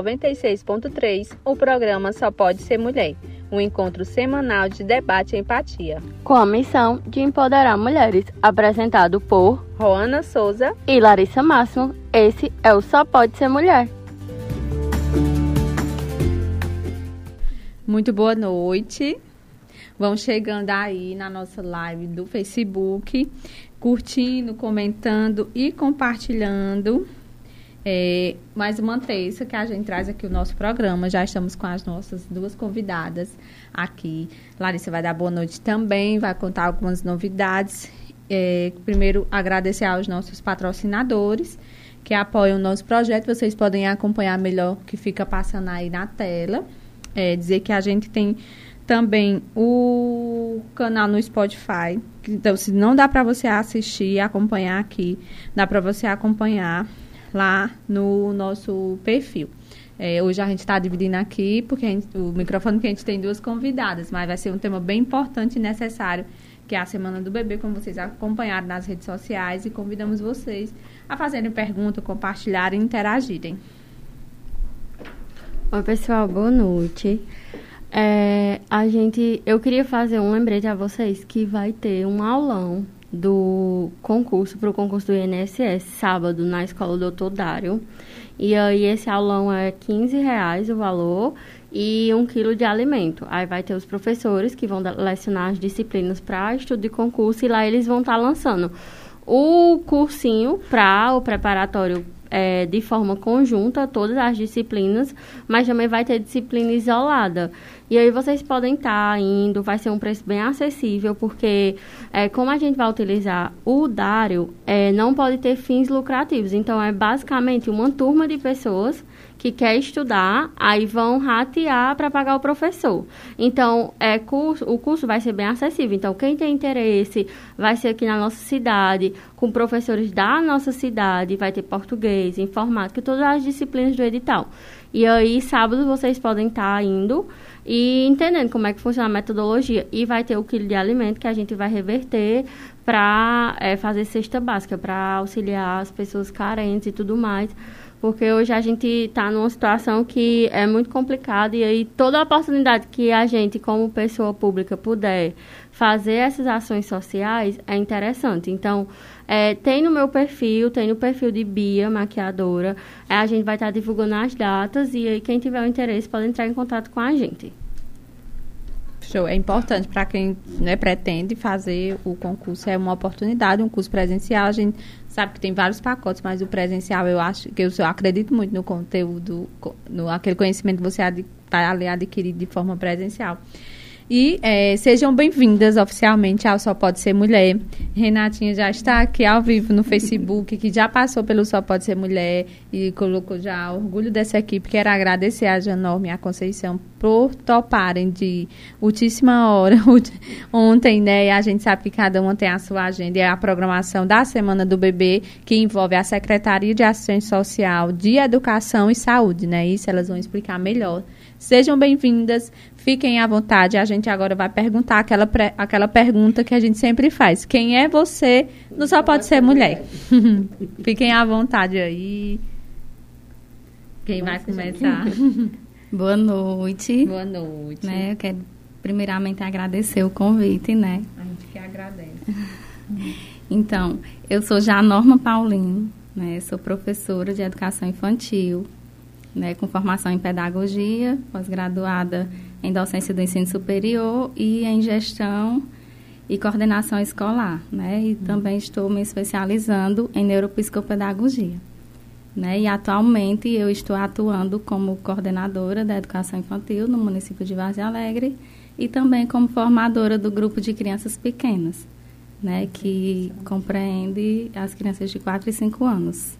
96.3, o programa Só Pode Ser Mulher, um encontro semanal de debate e empatia. Com a missão de empoderar mulheres, apresentado por Roana Souza e Larissa Máximo. Esse é o Só Pode Ser Mulher. Muito boa noite. Vão chegando aí na nossa live do Facebook, curtindo, comentando e compartilhando é, mais uma terça que a gente traz aqui o nosso programa. Já estamos com as nossas duas convidadas aqui. Larissa vai dar boa noite também, vai contar algumas novidades. É, primeiro, agradecer aos nossos patrocinadores que apoiam o nosso projeto. Vocês podem acompanhar melhor o que fica passando aí na tela. É, dizer que a gente tem também o canal no Spotify. Então, se não dá para você assistir e acompanhar aqui, dá para você acompanhar lá no nosso perfil. É, hoje a gente está dividindo aqui, porque gente, o microfone que a gente tem duas convidadas, mas vai ser um tema bem importante e necessário, que é a Semana do Bebê, como vocês acompanharam nas redes sociais, e convidamos vocês a fazerem perguntas, compartilharem e interagirem. Oi, pessoal, boa noite. É, a gente, eu queria fazer um lembrete a vocês que vai ter um aulão do concurso para o concurso do INSS sábado na escola Doutor Dário. E aí esse aulão é 15 reais o valor e um quilo de alimento. Aí vai ter os professores que vão lecionar as disciplinas para estudo de concurso e lá eles vão estar tá lançando o cursinho para o preparatório é, de forma conjunta todas as disciplinas, mas também vai ter disciplina isolada. E aí vocês podem estar tá indo, vai ser um preço bem acessível, porque é, como a gente vai utilizar o Dário, é, não pode ter fins lucrativos. Então, é basicamente uma turma de pessoas que quer estudar, aí vão ratear para pagar o professor. Então, é curso, o curso vai ser bem acessível. Então, quem tem interesse vai ser aqui na nossa cidade, com professores da nossa cidade, vai ter português, informática, todas as disciplinas do edital. E aí, sábado, vocês podem estar tá indo e entendendo como é que funciona a metodologia. E vai ter o quilo de alimento que a gente vai reverter para é, fazer cesta básica, para auxiliar as pessoas carentes e tudo mais porque hoje a gente está numa situação que é muito complicada e aí toda oportunidade que a gente, como pessoa pública, puder fazer essas ações sociais é interessante. Então, é, tem no meu perfil, tem no perfil de Bia, maquiadora, é, a gente vai estar tá divulgando as datas e aí quem tiver o interesse pode entrar em contato com a gente. Show. É importante para quem né, pretende fazer o concurso, é uma oportunidade, um curso presencial. A gente sabe que tem vários pacotes, mas o presencial eu acho que eu, eu acredito muito no conteúdo, no aquele conhecimento que você está ali adquirido de forma presencial. E é, sejam bem-vindas oficialmente ao Só Pode Ser Mulher. Renatinha já está aqui ao vivo no Facebook, que já passou pelo Só Pode Ser Mulher e colocou já orgulho dessa equipe. Quero agradecer a Janorme e a Conceição por toparem de ultíssima hora ontem, né? E a gente sabe que cada uma tem a sua agenda. É a programação da Semana do Bebê, que envolve a Secretaria de Assistência Social, de Educação e Saúde, né? Isso elas vão explicar melhor. Sejam bem-vindas. Fiquem à vontade. A gente agora vai perguntar aquela, aquela pergunta que a gente sempre faz. Quem é você? Não só pode ser mulher. Fiquem à vontade aí. Quem vai começar? Boa noite. Boa noite. Né, eu quero primeiramente agradecer o convite, né? A gente que agradece. então, eu sou já Norma Paulinho, né? Sou professora de educação infantil, né? Com formação em pedagogia, pós-graduada em docência do ensino superior e em gestão e coordenação escolar, né? E uhum. também estou me especializando em neuropsicopedagogia. Né? E atualmente eu estou atuando como coordenadora da educação infantil no município de Vargem Alegre e também como formadora do grupo de crianças pequenas, né? Que compreende as crianças de 4 e 5 anos.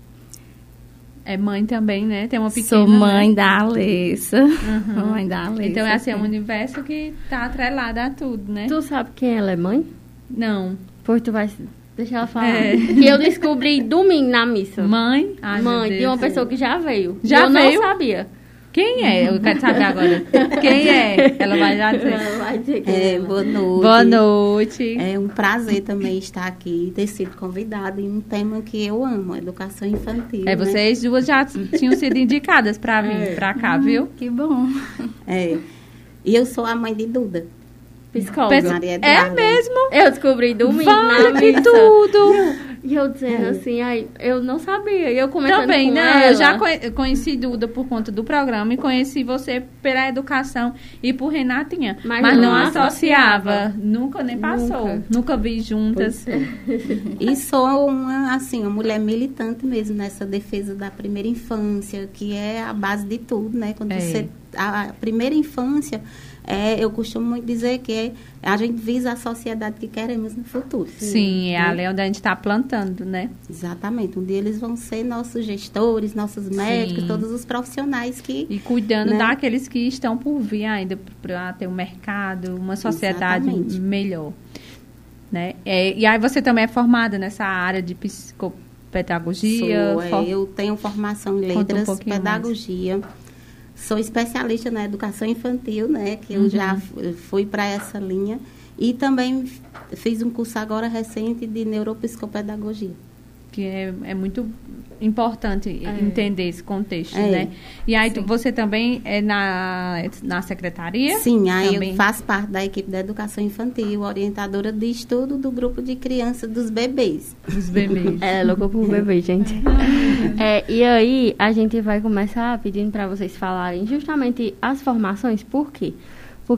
É mãe também, né? Tem uma pequena. Sou mãe né? da Alessa. Uhum. Mãe da Alessa. Então é assim, é um universo que tá atrelado a tudo, né? Tu sabe quem ela é mãe? Não. Pois tu vai. Deixa ela falar. É. Que eu descobri domingo na missa. Mãe? Ai, mãe, de uma pessoa que já veio. Já eu veio? não sabia. Quem é? Eu quero saber agora. Quem é? Ela vai já dizer. Ela vai dizer que É, ela. boa noite. Boa noite. É um prazer também estar aqui e ter sido convidada em um tema que eu amo, educação infantil. É, né? vocês duas já tinham sido indicadas pra vir É. pra cá, viu? Que bom. É. E eu sou a mãe de Duda. Psicóloga. Maria É mesmo? Eu descobri domingo Vale que missa. tudo! E eu dizendo É. assim, ai, eu não sabia. E eu comentando Também, com né? ela. Eu já conhe- conheci Duda por conta do programa e conheci você pela educação e por Renatinha. Mas, Mas não, não associava. associava. Nunca nem passou. Nunca. Nunca vi juntas. E sou uma, assim, uma mulher militante mesmo nessa defesa da primeira infância, que é a base de tudo, né? Quando É. você. A primeira infância, é, eu costumo muito dizer que a gente visa a sociedade que queremos no futuro. Sim, é Né? ali onde a gente está plantando, né? Exatamente. Um dia eles vão ser nossos gestores, nossos médicos, Sim. todos os profissionais que. E cuidando Né? daqueles que estão por vir ainda para ter um mercado, uma sociedade Exatamente. melhor. Né? É, e aí você também é formada nessa área de psicopedagogia? Sou, é, for- eu tenho formação em um letras, pouquinho pedagogia. Sou especialista na educação infantil, né? Que eu já Uhum. fu- fui para essa linha. E também fiz um curso agora recente de neuropsicopedagogia. Que é, é muito importante É. entender esse contexto, É. né? E aí tu- você também é na, na secretaria? Sim, aí Também. eu faço parte da equipe da educação infantil, orientadora de estudo do grupo de crianças dos bebês. Dos bebês. É, louco por bebê, gente. É, e aí, a gente vai começar pedindo para vocês falarem justamente as formações, por quê? Porque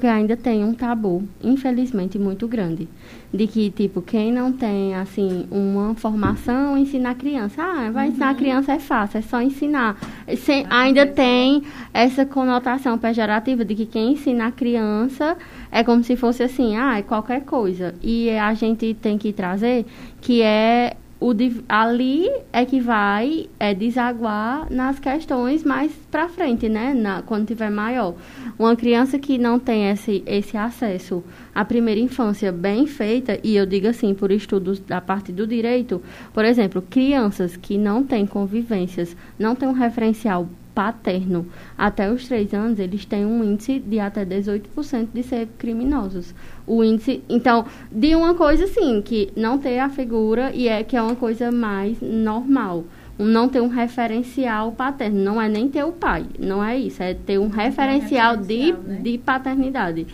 ainda tem um tabu, infelizmente, muito grande. De que, tipo, quem não tem, assim, uma formação, ensina a criança. Ah, vai ensinar a criança é fácil, é só ensinar. Sem- ainda tem essa conotação pejorativa de que quem ensina a criança é como se fosse assim, ah, é qualquer coisa. E a gente tem que trazer que é o ali é que vai é, desaguar nas questões mais para frente, né? Na, quando tiver maior. Uma criança que não tem esse, esse acesso à primeira infância bem feita, e eu digo assim, por estudos da parte do direito, por exemplo, crianças que não têm convivências, não têm um referencial paterno até os três anos, eles têm um índice de até 18% de ser criminosos. O índice, então, de uma coisa assim, que não ter a figura e é que é uma coisa mais normal. Um Não ter um referencial paterno, não é nem ter o pai, não é isso, é ter um referencial, referencial, de, né? de paternidade.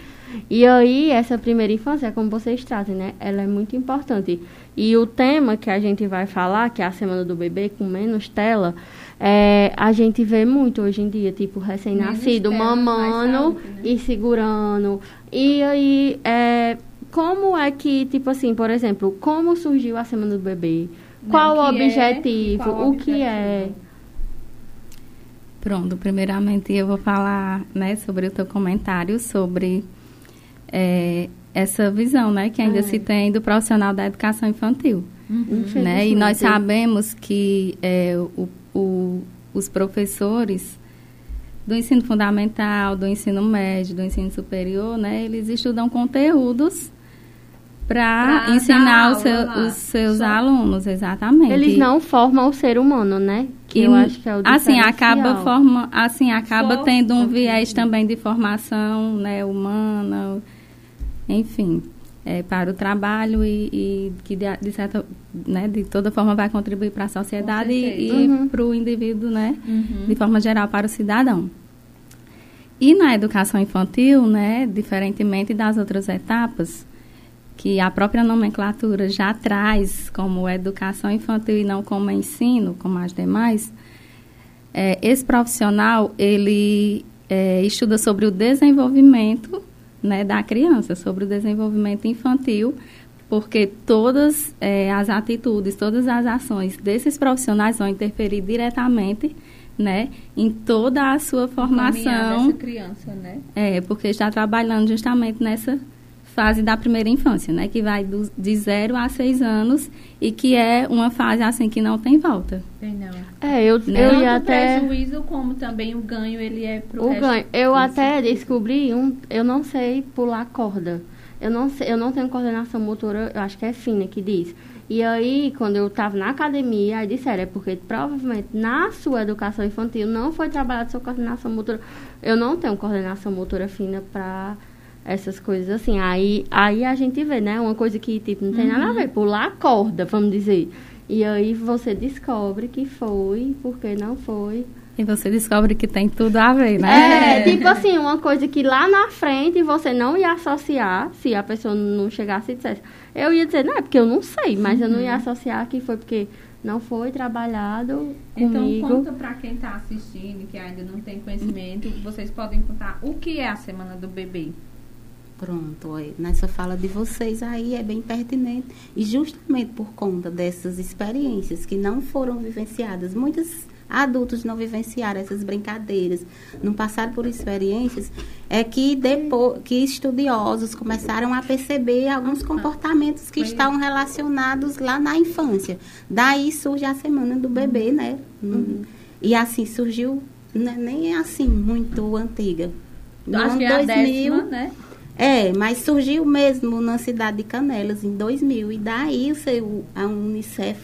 E aí, essa primeira infância, como vocês trazem, né? Ela é muito importante. E o tema que a gente vai falar, que é a Semana do Bebê, com menos tela, é, a gente vê muito hoje em dia, tipo, recém-nascido, mamando saúde, né? e segurando. E aí, é, como é que, tipo assim, por exemplo, como surgiu a Semana do Bebê? Qual o o que é, objetivo? qual o o que é? Pronto, primeiramente eu vou falar né, sobre o teu comentário sobre é, essa visão né, que ainda É. se tem do profissional da educação infantil. Né? E nós sabemos que é, o- o- os professores do ensino fundamental, do ensino médio, do ensino superior, né, eles estudam conteúdos para ensinar seu- aula lá. os seus Só. alunos, exatamente. Eles não formam o ser humano, né? Que E, eu acho que é o assim acaba forma assim acaba Só tendo um um viés também de formação né humana enfim é, para o trabalho e, e que de, de certa né de toda forma vai contribuir para a sociedade e, Uhum. para o indivíduo né Uhum. de forma geral para o cidadão e na educação infantil né diferentemente das outras etapas que a própria nomenclatura já traz como educação infantil e não como ensino, como as demais, é, esse profissional ele é, estuda sobre o desenvolvimento né, da criança, sobre o desenvolvimento infantil, porque todas é, as atitudes, todas as ações desses profissionais vão interferir diretamente né, em toda a sua formação dessa criança, né? é, porque está trabalhando justamente nessa fase da primeira infância, né? Que vai do, de 0 a 6 anos e que é uma fase assim que não tem volta. Tem não. É, eu, Né? eu ia o até... prejuízo como também o ganho, ele é pro O resto. ganho. Eu até descobri um. Eu não sei pular corda. Eu não sei, eu não tenho coordenação motora, eu acho que é fina que diz. E aí, quando eu estava na academia, aí disseram, é porque provavelmente na sua educação infantil não foi trabalhada sua coordenação motora. Eu não tenho coordenação motora fina para essas coisas assim. Aí, aí a gente vê, né? Uma coisa que, tipo, não tem uhum. nada a ver. Pular a corda, vamos dizer. E aí você descobre que foi, porque não foi. E você descobre que tem tudo a ver, né? É, tipo assim, uma coisa que lá na frente você não ia associar, se a pessoa não chegasse e dissesse. Eu ia dizer, não, é porque eu não sei, mas uhum. eu não ia uhum. associar que foi porque não foi trabalhado então, comigo. Então, conta para quem está assistindo, que ainda não tem conhecimento, vocês podem contar o que é a Semana do Bebê. Pronto, nessa fala de vocês aí é bem pertinente. E justamente por conta dessas experiências que não foram vivenciadas, muitos adultos não vivenciaram essas brincadeiras, não passaram por experiências, é que depois que estudiosos começaram a perceber alguns comportamentos que estão relacionados lá na infância. Daí surge a semana do bebê, né? Uhum. E assim surgiu, né, nem é assim muito antiga. No Acho ano que é 2000, a décima, né? É, mas surgiu mesmo na cidade de Canelas em 2000 e daí a Unicef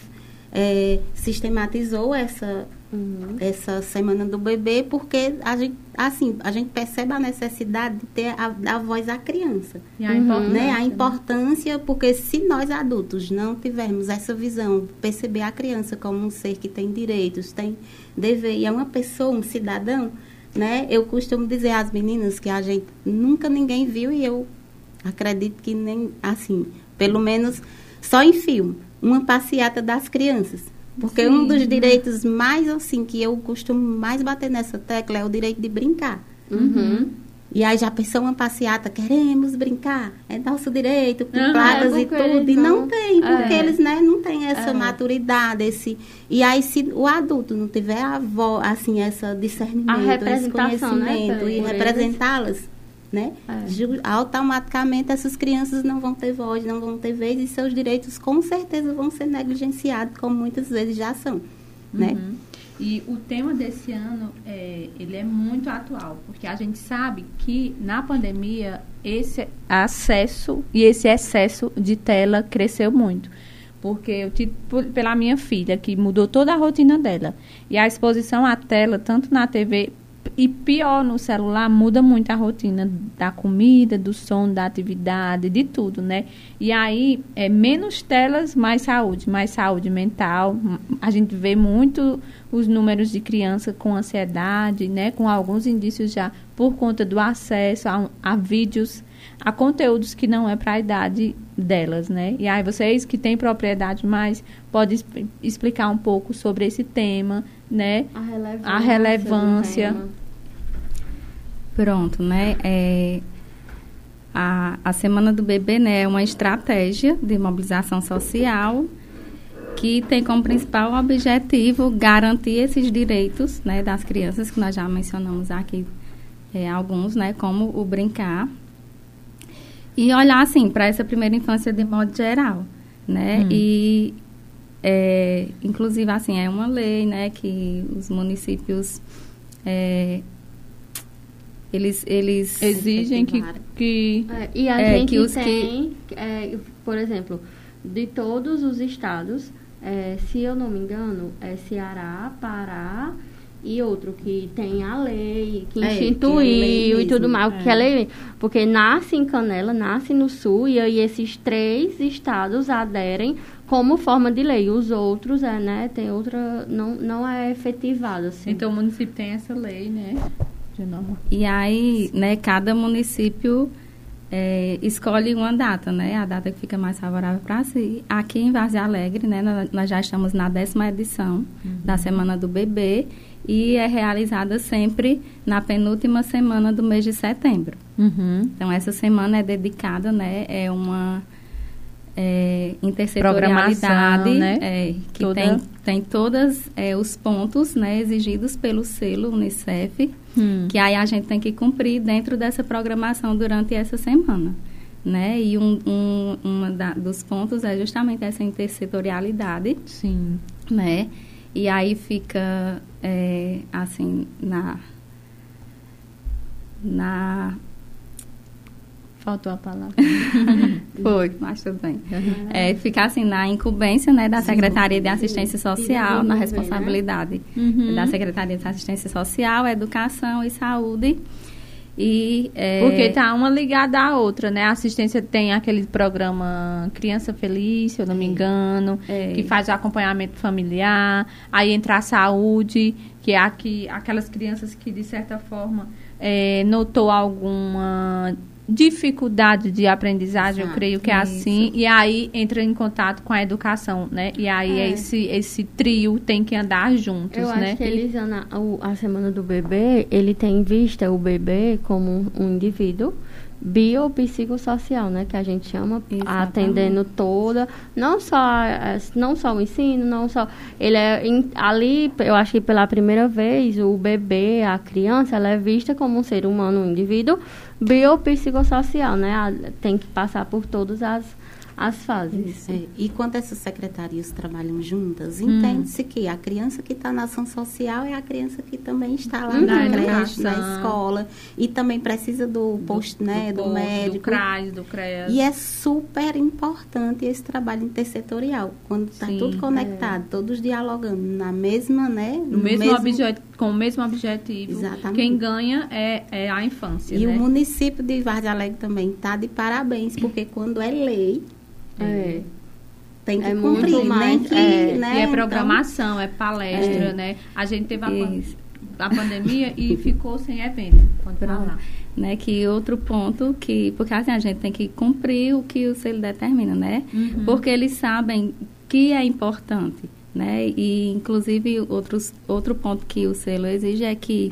é, sistematizou essa uhum. essa semana do bebê porque a gente assim a gente percebe a necessidade de ter a, a voz à criança e a, uhum. né? a importância porque se nós adultos não tivermos essa visão perceber a criança como um ser que tem direitos tem dever e é uma pessoa um cidadão né? Eu costumo dizer às meninas que a gente nunca ninguém viu e eu acredito que nem assim, pelo menos só em filme, uma passeata das crianças. Porque Sim. um dos direitos mais assim que eu costumo mais bater nessa tecla é o direito de brincar. Uhum. E aí já pensou uma passeata, queremos brincar, é nosso direito, com uhum, é e tudo. E não, não tem, porque é. eles né, não têm essa é. maturidade, esse. E aí, se o adulto não tiver a voz, assim, essa discernimento, esse né, conhecimento né, e representá-las, né? É. Automaticamente essas crianças não vão ter voz, não vão ter vez e seus direitos com certeza vão ser negligenciados, como muitas vezes já são, né? uhum. né? E o tema desse ano, é, ele é muito atual, porque a gente sabe que na pandemia esse acesso e esse excesso de tela cresceu muito. Porque eu tive pela minha filha, que mudou toda a rotina dela. E a exposição à tela, tanto na TV e pior, no celular muda muito a rotina da comida, do som, da atividade, de tudo, né? E aí, é menos telas, mais saúde, mais saúde mental. A gente vê muito os números de criança com ansiedade, né? Com alguns indícios já por conta do acesso a, a vídeos, a conteúdos que não é para a idade delas, né? E aí vocês que têm propriedade mais podem explicar um pouco sobre esse tema, né? A relevância. A relevância. Pronto, né? É, a, a Semana do Bebê né, é uma estratégia de mobilização social que tem como principal objetivo garantir esses direitos né, das crianças, que nós já mencionamos aqui é, alguns, né, como o brincar. E olhar, assim, para essa primeira infância de modo geral, né? Hum. E, é, inclusive, assim, é uma lei, né, que os municípios... É, eles, eles exigem que, que é, e a é, gente que os tem que... É, por exemplo de todos os estados é, se eu não me engano é Ceará Pará e outro que tem a lei que é, instituiu que é lei e tudo mais que é lei porque nasce em Canela nasce no Sul e aí esses três estados aderem como forma de lei os outros é né tem outra não não é efetivado assim então o município tem essa lei né e aí, né, cada município é, escolhe uma data, né? A data que fica mais favorável para si. Aqui em Várzea Alegre, né, nós já estamos na décima edição uhum. da Semana do Bebê e é realizada sempre na penúltima semana do mês de setembro. Uhum. Então, essa semana é dedicada, né? É uma é, intersetorialidade né? é, que Toda... tem, tem todos é, os pontos né, exigidos pelo selo Unicef, hum. que aí a gente tem que cumprir dentro dessa programação durante essa semana. Né? E um, um uma da, dos pontos é justamente essa intersetorialidade. Sim. Né? E aí fica, é, assim, na... na Faltou a palavra. Foi, mas tudo bem. É, ficar assim na incumbência né, da Secretaria de Assistência Social, na responsabilidade Uhum. da Secretaria de Assistência Social, Educação e Saúde. E, é, Porque tá uma ligada à outra, né? A assistência tem aquele programa Criança Feliz, se eu não me engano, É. que faz o acompanhamento familiar. Aí entra a saúde, que é aqui, aquelas crianças que, de certa forma, é, notou alguma dificuldade de aprendizagem, eu Exato, creio que é isso. assim. E aí entra em contato com a educação, né? E aí É. esse, esse trio tem que andar juntos, Eu né? acho que Elisana, o- a semana do bebê, ele tem em vista o bebê como um, um indivíduo biopsicossocial, né? Que a gente chama, Exatamente. atendendo toda, não só, não só o ensino, não só... Ele é, ali, eu acho que pela primeira vez, o bebê, a criança, ela é vista como um ser humano, um indivíduo biopsicossocial, né? Tem que passar por todas as, as fases. É, e quando essas secretarias trabalham juntas, Hum. entende-se que a criança que está na ação social é a criança que também está lá Uhum. na Na creche, na escola. E também precisa do posto, né, do, posto, médico. Do CRAS, do CREAS. E é super importante esse trabalho intersetorial, quando está tudo conectado, todos dialogando na mesma, né? No mesmo, objeto, com o mesmo objetivo. Exatamente. Quem ganha é, é a infância, E né? o município de Vargem Alegre também está de parabéns, porque quando é lei, É. tem que É muito cumprir, mais, nem que, é, né? e é então- programação, é palestra, né? A gente teve a, pan- a pandemia e ficou sem evento. Pode falar. né, que outro ponto que porque assim a gente tem que cumprir o que o selo determina, né? Uhum. Porque eles sabem que é importante, né? E inclusive outros outro ponto que o selo exige é que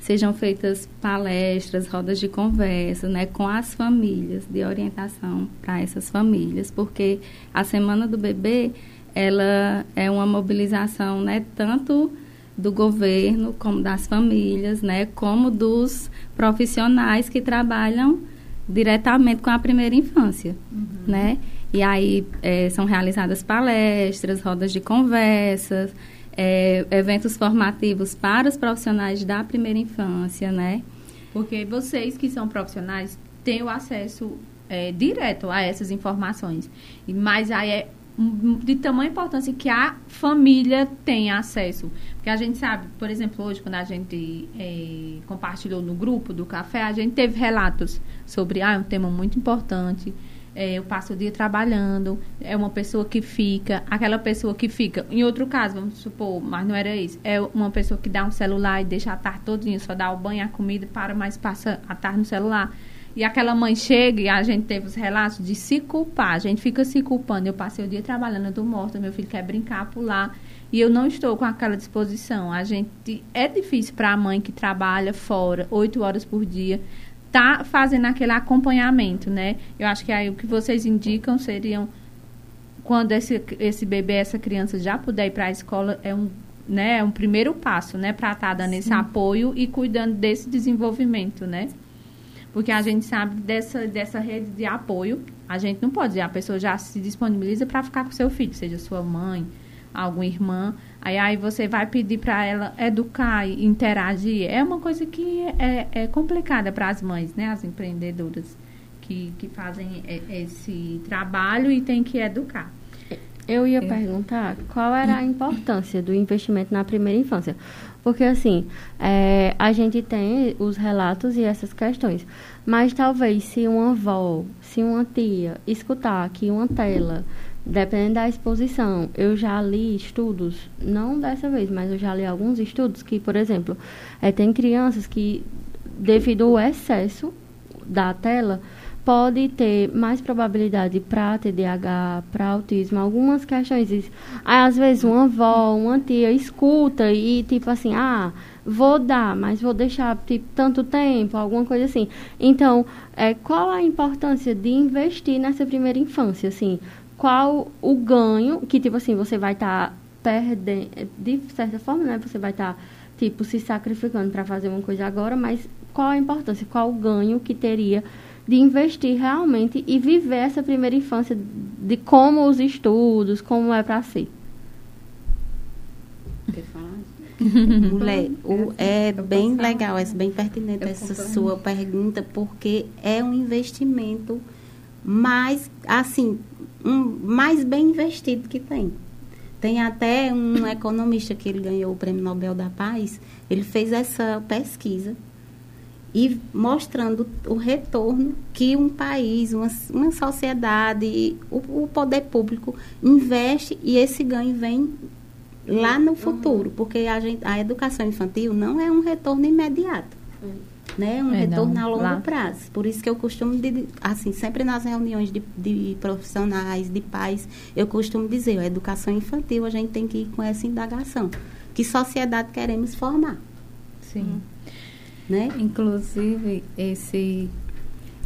sejam feitas palestras, rodas de conversa, né, com as famílias, de orientação para essas famílias, porque a semana do bebê ela é uma mobilização, né, tanto do governo como das famílias, né, como dos profissionais que trabalham diretamente com a primeira infância, né? E aí eh, são realizadas palestras, rodas de conversas, eh, eventos formativos para os profissionais da primeira infância, né? Porque vocês que são profissionais têm o acesso é, direto a essas informações. Mas aí é de tamanha importância que a família tenha acesso. Porque a gente sabe, por exemplo, hoje, quando a gente é, compartilhou no grupo do café, a gente teve relatos sobre, ah, é um tema muito importante. É, eu passo o dia trabalhando, é uma pessoa que fica, aquela pessoa que fica, em outro caso, vamos supor, mas não era isso, é uma pessoa que dá um celular e deixa a tarde todinha, só dá o banho, a comida, para, mas passa a tarde no celular. E aquela mãe chega e a gente teve os relatos de se culpar, a gente fica se culpando, eu passei o dia trabalhando, eu tô morta, meu filho quer brincar, pular, e eu não estou com aquela disposição. A gente, é difícil para a mãe que trabalha fora, oito horas por dia, tá fazendo aquele acompanhamento, né? Eu acho que aí o que vocês indicam seriam quando esse, esse bebê, essa criança já puder ir para a escola, é um, né, é um primeiro passo, né, para estar dando esse apoio e cuidando desse desenvolvimento, né? Porque a gente sabe dessa, dessa rede de apoio, a gente não pode dizer, a pessoa já se disponibiliza para ficar com seu filho, seja sua mãe, alguma irmã, aí, aí você vai pedir para ela educar e interagir. É uma coisa que é, é complicada para as mães, né, as empreendedoras que, que fazem esse trabalho e tem que educar. Eu ia perguntar qual era a importância do investimento na primeira infância. Porque, assim, é, a gente tem os relatos e essas questões. Mas talvez se uma avó, se uma tia escutar aqui uma tela, dependendo da exposição, eu já li estudos, não dessa vez, mas eu já li alguns estudos que, por exemplo, é, tem crianças que, devido ao excesso da tela, pode ter mais probabilidade para TDAH, para autismo, algumas questões. Aí, às vezes, uma avó, uma tia escuta e, tipo assim, ah, vou dar, mas vou deixar, tipo, tanto tempo, alguma coisa assim. Então, é, qual a importância de investir nessa primeira infância, assim? Qual o ganho que, tipo assim, você vai estar perdendo, de certa forma, né? Você vai estar, tipo, se sacrificando para fazer uma coisa agora, mas qual a importância, qual o ganho que teria de investir realmente e viver essa primeira infância de como os estudos, como é para si. Quer falar? Mulher, o, é bem legal, é bem pertinente essa sua pergunta, porque é um investimento mais, assim, um, mais bem investido que tem. Tem até um economista que ele ganhou o Prêmio Nobel da Paz, ele fez essa pesquisa e mostrando o retorno que um país, uma, uma sociedade, o, o poder público investe e esse ganho vem lá no futuro, porque a, gente, a educação infantil não é um retorno imediato. Né? Um é, retorno não, a longo lá. prazo. Por isso que eu costumo, de, assim, sempre nas reuniões de, de, profissionais, de pais, eu costumo dizer, a educação infantil a gente tem que ir com essa indagação. Que sociedade queremos formar? Sim. Né? Inclusive, esse,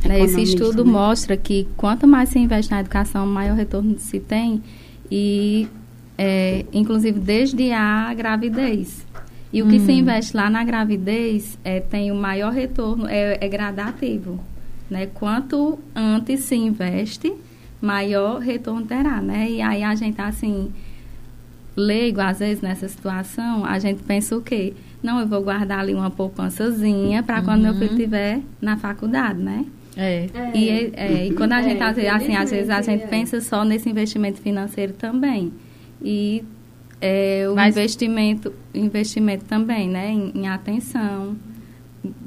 né, esse estudo né? mostra que quanto mais se investe na educação, maior retorno se tem. E, é, inclusive, desde a gravidez. E o que hum. se investe lá na gravidez é, tem o maior retorno, é, é gradativo. Né? Quanto antes se investe, maior retorno terá, né? E aí a gente, assim, leigo, às vezes, nessa situação, a gente pensa o quê? Não, eu vou guardar ali uma poupançazinha para quando meu filho estiver na faculdade, né? É. E, é, é, e quando a gente, é, assim, às vezes a gente pensa só nesse investimento financeiro também. E é, o Mas, investimento, investimento também, né? Em, em, atenção,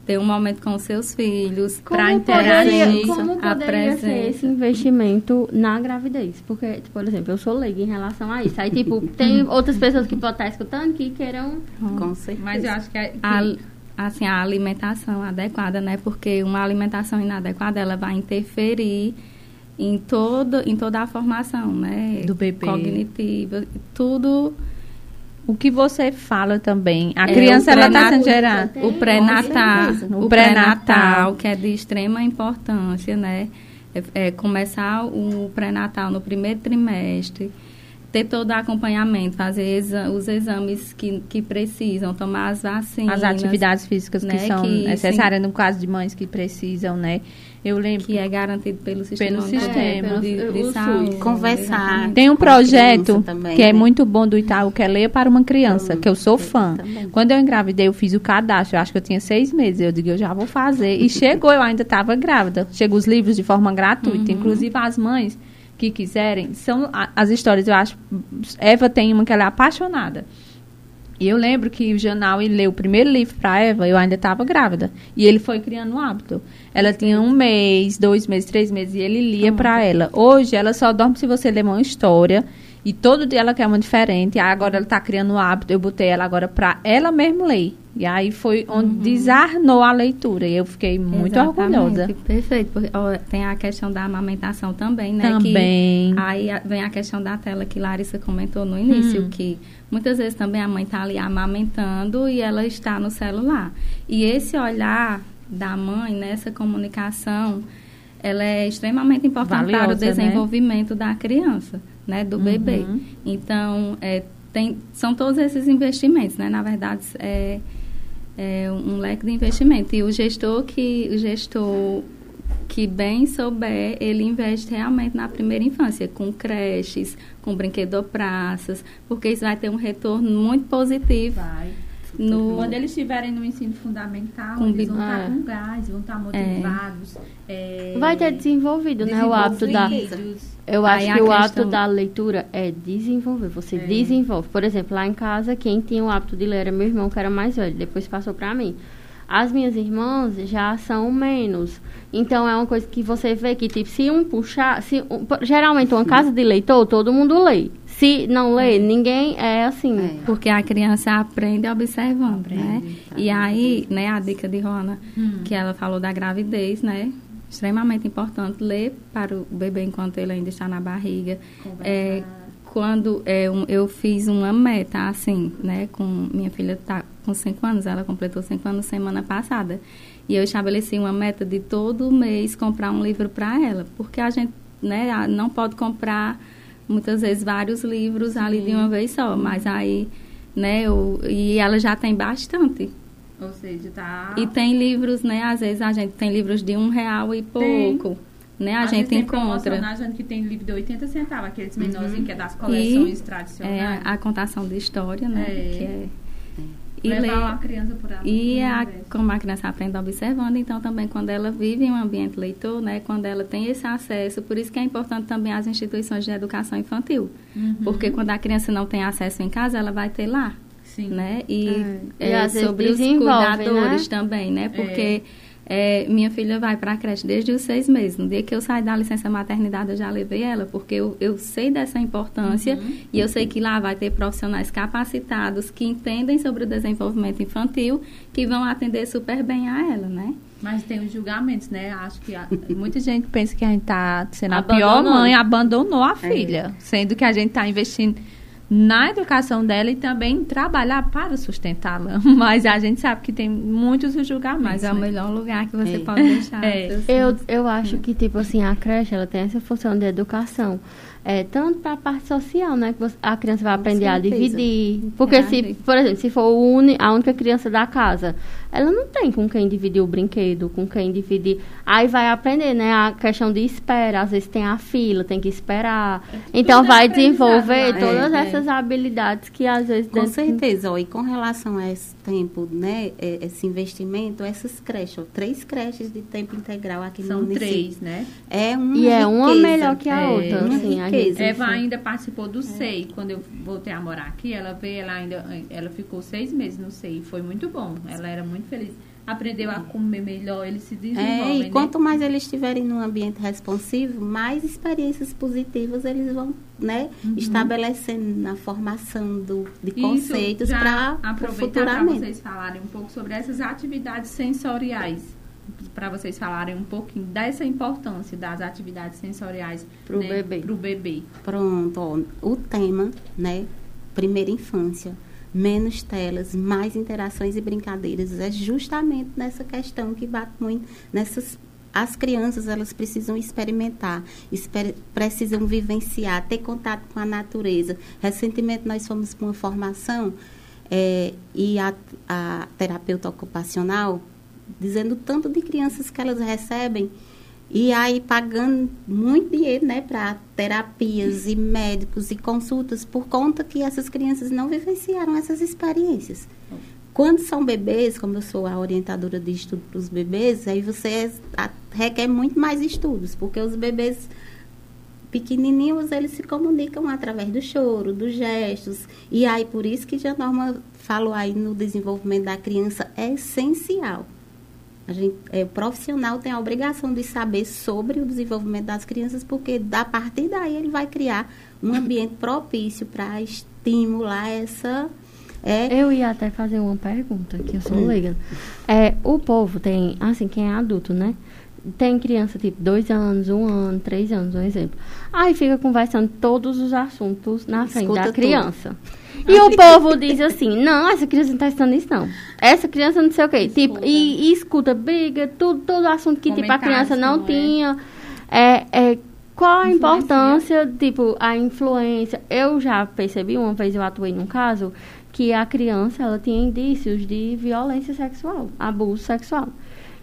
ter um momento com os seus filhos para interagir, como poderia ser esse investimento na gravidez? Porque, tipo, por exemplo, eu sou leiga em relação a isso. Aí, tipo, tem outras pessoas que podem estar escutando que queiram... Com certeza. Mas eu acho que... É, que... A, assim, a alimentação adequada, né? Porque uma alimentação inadequada, ela vai interferir em, todo, em toda a formação, né? Do bebê. Cognitiva, tudo... O que você fala também, a é, criança ela está sendo gerada. O pré-natal, o pré-natal, que é de extrema importância, né? É, é começar o pré-natal no primeiro trimestre, ter todo o acompanhamento, fazer exa os exames que, que precisam, tomar as vacinas. As atividades físicas né, que são que, necessárias sim. no caso de mães que precisam, né? Eu lembro. Que é garantido pelo sistema, pelo sistema é, de, de saúde. Conversar. Tem um projeto também, que é né? é muito bom do Itaú, que é Leia para uma Criança, que eu sou fã. Também. Quando eu engravidei, eu fiz o cadastro. Eu acho que eu tinha seis meses. Eu digo, eu já vou fazer. E chegou, eu ainda estava grávida. Chegou os livros de forma gratuita. Uhum. Inclusive, as mães que quiserem, são as histórias, eu acho. Eva tem uma que ela é apaixonada. E eu lembro que o Janal ele leu o primeiro livro para Eva, eu ainda estava grávida. E ele foi criando um hábito. Ela tinha um mês, dois meses, três meses, e ele lia para ela. Hoje, ela só dorme se você ler uma história. E todo dia ela quer uma diferente. Aí agora ela está criando um hábito. Eu botei ela agora para ela mesma ler. E aí foi onde uhum. desarnou a leitura. E eu fiquei muito Exatamente. orgulhosa. Perfeito. Porque, ó, tem a questão da amamentação também, né? Também. Que, aí vem a questão da tela que Larissa comentou no início, hum. que muitas vezes também a mãe está ali amamentando e ela está no celular. E esse olhar da mãe nessa comunicação, ela é extremamente importante Valiosa, para o né? desenvolvimento né? da criança, né? Do uhum. bebê. Então, é, tem, são todos esses investimentos, né? Na verdade, é é, um leque de investimento. E o gestor que o gestor que bem souber, ele investe realmente na primeira infância, com creches, com brinquedopraças, porque isso vai ter um retorno muito positivo. Vai. No... Quando eles estiverem no ensino fundamental, com eles vão estar é. com gás, vão estar motivados. É. É... Vai ter desenvolvido, né, o hábito da... Eu acho Aí que o hábito da leitura é desenvolver. Você é. desenvolve. Por exemplo, lá em casa, quem tinha o hábito de ler era meu irmão, que era mais velho. Depois passou para mim. As minhas irmãs já são menos. Então, é uma coisa que você vê que, tipo, se um puxar... Se, um, geralmente, uma casa de leitor, todo mundo lê. Se não lê, é. ninguém é assim. É. Porque a criança aprende observando, aprende, né? Tá. E aí, né, a dica de Rona, hum. que ela falou da gravidez, né? extremamente importante ler para o bebê enquanto ele ainda está na barriga. É, quando é, um, eu fiz uma meta, assim, né, com minha filha está com cinco anos, ela completou cinco anos semana passada. E eu estabeleci uma meta de todo mês comprar um livro para ela, porque a gente, né, não pode comprar muitas vezes vários livros Sim. ali de uma vez só, mas aí, né, eu, e ela já tem bastante. Ou seja, tá. E tem livros, né? Às vezes a gente tem livros de um real e pouco. Tem. Né? A, a gente encontra. A gente que tem livro de 80 centavos, aqueles menorzinhos uhum. que é das coleções e, tradicionais. É a contação de história, né? É. Que é E Levar a criança por ela. e a, como a criança aprende observando, então também quando ela vive em um ambiente leitor, né, quando ela tem esse acesso, por isso que é importante também as instituições de educação infantil, Uhum. porque quando a criança não tem acesso em casa, ela vai ter lá, Sim. né? E, É. é, E sobre os desenvolve, cuidadores né? também, né? Porque é, minha filha vai para a creche desde os seis meses. No dia que eu saí da licença maternidade, eu já levei ela, porque eu, eu sei dessa importância Uhum. e eu sei que lá vai ter profissionais capacitados que entendem sobre o desenvolvimento infantil, que vão atender super bem a ela, né? Mas tem os julgamentos, né? Acho que a- muita gente pensa que a gente tá sendo a pior mãe, abandonou a filha. Sendo que a gente tá investindo na educação dela e também trabalhar para sustentá-la. Mas a gente sabe que tem muitos os julgamentos. Mas é o né? melhor lugar que você É. pode deixar. É. seus Eu, eu acho que, tipo assim, a creche, ela tem essa função de educação. É, tanto para a parte social, né? Que você- a criança vai aprender a dividir. Porque se, Interagir. por exemplo, se for uni- a única criança da casa, ela não tem com quem dividir o brinquedo, com quem dividir. Aí vai aprender, né? A questão de espera. Às vezes tem a fila, tem que esperar. Então é vai aprendizado desenvolver lá. todas É, é. essas habilidades que às vezes Com dentro- certeza, ó, e com relação a esse tempo, né, é- esse investimento, essas creches, ó, três creches de tempo integral aqui São no município. três, né? É uma E é uma riqueza. melhor que a É, outra. uma assim, a riqueza. Eva ainda participou do SEI. Quando eu voltei a morar aqui, ela veio, ela ainda, ela ficou seis meses no SEI. Foi muito bom. Ela era muito feliz. Aprendeu a comer melhor, eles se É, desenvolvem. e né? quanto mais eles estiverem num ambiente responsivo, mais experiências positivas eles vão, né, estabelecendo na formação do, de Isso, conceitos para aproveitar para vocês falarem um pouco sobre essas atividades sensoriais. Para vocês falarem um pouquinho dessa importância das atividades sensoriais Pro né, bebê. Pro bebê. Pronto, ó, o tema, né, primeira infância, menos telas, mais interações e brincadeiras, é justamente nessa questão que bate muito nessas as crianças elas precisam experimentar, esper- precisam vivenciar, ter contato com a natureza. Recentemente nós fomos para uma formação eh, e a, a terapeuta ocupacional dizendo o tanto de crianças que elas recebem e aí pagando muito dinheiro, né, para terapias e médicos e consultas por conta que essas crianças não vivenciaram essas experiências. Quando são bebês, como eu sou a orientadora de estudo para os bebês, aí você requer muito mais estudos, porque os bebês pequenininhos, eles se comunicam através do choro, dos gestos. E aí, por isso que a Norma falou aí no desenvolvimento da criança, é essencial. A gente, é, o profissional tem a obrigação de saber sobre o desenvolvimento das crianças, porque a partir daí ele vai criar um ambiente propício para estimular essa. É, Eu ia até fazer uma pergunta, que eu sou Hum. leiga. É, o povo tem, assim, quem é adulto, né? Tem criança, tipo, dois anos, um ano, três anos, um exemplo. Aí fica conversando todos os assuntos na frente Escuta da tudo. E o povo diz assim, não, essa criança não tá estudando isso, não. Essa criança não sei o quê. Tipo, e, e escuta briga, tudo, todo assunto que, tipo, a criança não não é. tinha. É, é, qual a importância, tipo, a influência? Eu já percebi, uma vez eu atuei num caso, que a criança, ela tinha indícios de violência sexual, abuso sexual.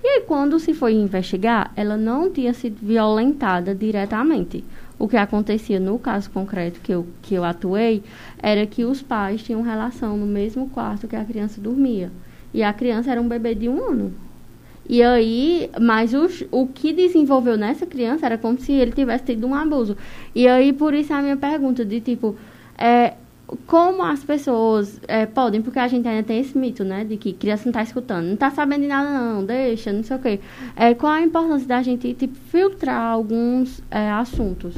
E aí, quando se foi investigar, ela não tinha sido violentada diretamente. O que acontecia no caso concreto que eu, que eu atuei era que os pais tinham relação no mesmo quarto que a criança dormia. E a criança era um bebê de um ano. E aí, mas o, o que desenvolveu nessa criança era como se ele tivesse tido um abuso. E aí, por isso a minha pergunta de tipo, é, como as pessoas é, podem, porque a gente ainda tem esse mito, né, de que criança não está escutando, não está sabendo de nada não, deixa, não sei o quê. É, qual a importância da gente, tipo, filtrar alguns é, assuntos?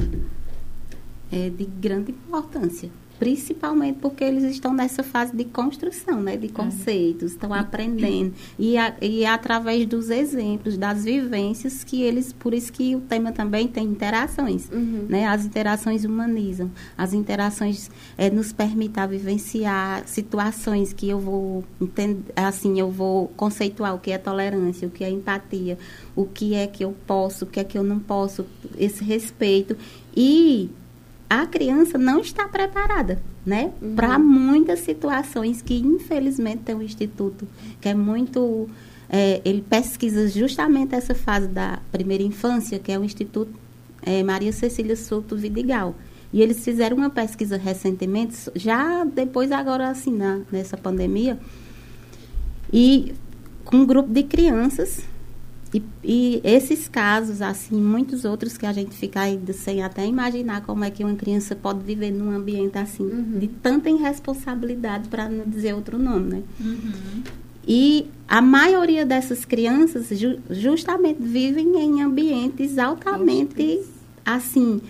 é de grande importância. Principalmente porque eles estão nessa fase de construção, né? De conceitos, estão aprendendo. E, a- e é através dos exemplos, das vivências, que eles... Por isso que o tema também tem interações. Né? As interações humanizam. As interações eh, nos permitem vivenciar situações que eu vou entender, assim, eu vou conceituar o que é tolerância, o que é empatia, o que é que eu posso, o que é que eu não posso, esse respeito. E a criança não está preparada, né? Para muitas situações que, infelizmente, tem um instituto que é muito. eh, ele pesquisa justamente essa fase da primeira infância, que é o Instituto eh, Maria Cecília Souto Vidigal. E eles fizeram uma pesquisa recentemente, já depois agora assim, na, nessa pandemia, e com um grupo de crianças e, e, esses casos, assim, muitos outros que a gente fica ainda sem até imaginar como é que uma criança pode viver num ambiente assim, uhum. de tanta irresponsabilidade, para não dizer outro nome, né? Uhum. E a maioria dessas crianças ju justamente vivem em ambientes altamente, assim,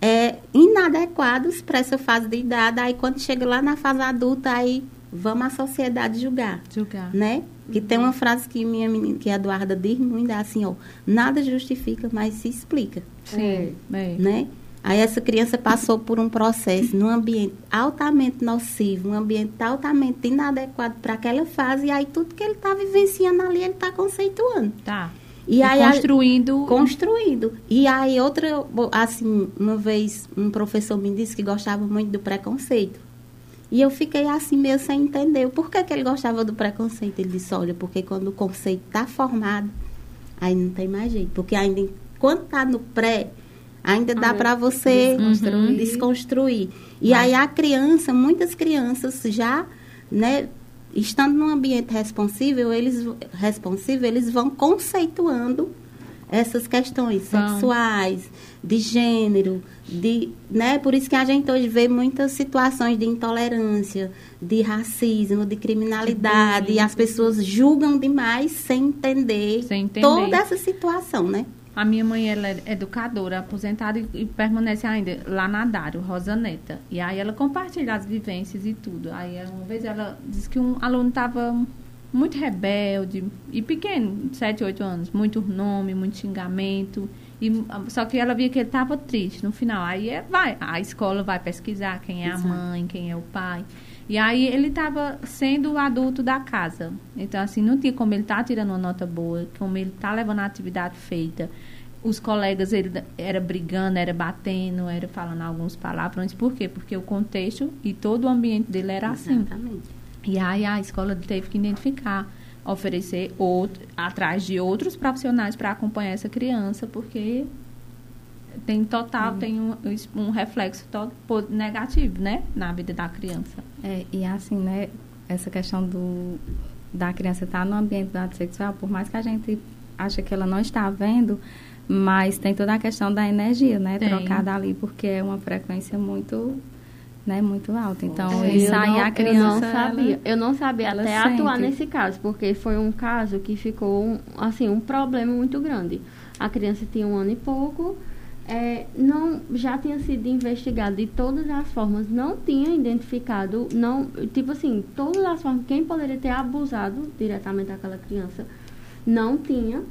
é, inadequados para essa fase de idade. Aí, quando chega lá na fase adulta, aí vamos a sociedade julgar. Julgar. Né? Que tem uma frase que minha menina, que a Eduarda diz muito, é assim, ó, nada justifica, mas se explica. Sim. É. Né? Aí essa criança passou por um processo num ambiente altamente nocivo, um ambiente altamente inadequado para aquela fase, e aí tudo que ele está vivenciando ali, ele está conceituando. Tá. E, e aí construindo. Construindo. E aí outra, assim, uma vez um professor me disse que gostava muito do preconceito. E eu fiquei assim meio sem entender o porquê que ele gostava do preconceito. Ele disse, olha, porque quando o conceito está formado, aí não tem mais jeito. Porque ainda quando está no pré, ainda dá ah, para você desconstruir. desconstruir. E aí a criança, muitas crianças já, né, estando num ambiente responsível, eles responsível, eles vão conceituando essas questões sexuais, de gênero, de, né? Por isso que a gente hoje vê muitas situações de intolerância, de racismo, de criminalidade, e as pessoas julgam demais sem entender, sem entender, toda essa situação, né? A minha mãe ela é educadora, aposentada e, e permanece ainda lá na Dário, Rosa Neta. E aí ela compartilha as vivências e tudo. Aí uma vez ela disse que um aluno estava muito rebelde e pequeno, 7, 8 anos, muito nome, muito xingamento. E, só que ela via que ele estava triste no final. Aí é, vai, a escola vai pesquisar quem é a mãe, quem é o pai. E aí ele estava sendo o adulto da casa. Então, assim, não tinha como ele estar tá tirando uma nota boa, como ele está levando a atividade feita. Os colegas, ele era brigando, era batendo, era falando alguns palavrões. Por quê? Porque o contexto e todo o ambiente dele era assim. Exatamente. E aí a escola teve que identificar, oferecer outro, atrás de outros profissionais para acompanhar essa criança, porque tem total, hum. tem um, um reflexo todo negativo, né, na vida da criança. É, e assim, né, essa questão do da criança estar tá no ambiente do ato sexual, por mais que a gente acha que ela não está vendo, mas tem toda a questão da energia, né, tem. trocada ali, porque é uma frequência muito né, muito alta. Então, é, isso aí a criança. Eu não sabia. Ela, eu não sabia até sente. atuar nesse caso, porque foi um caso que ficou, um, assim, um problema muito grande. A criança tinha um ano e pouco, é, não já tinha sido investigado de todas as formas, não tinha identificado, não, tipo assim, todas as formas, quem poderia ter abusado diretamente daquela criança, não tinha.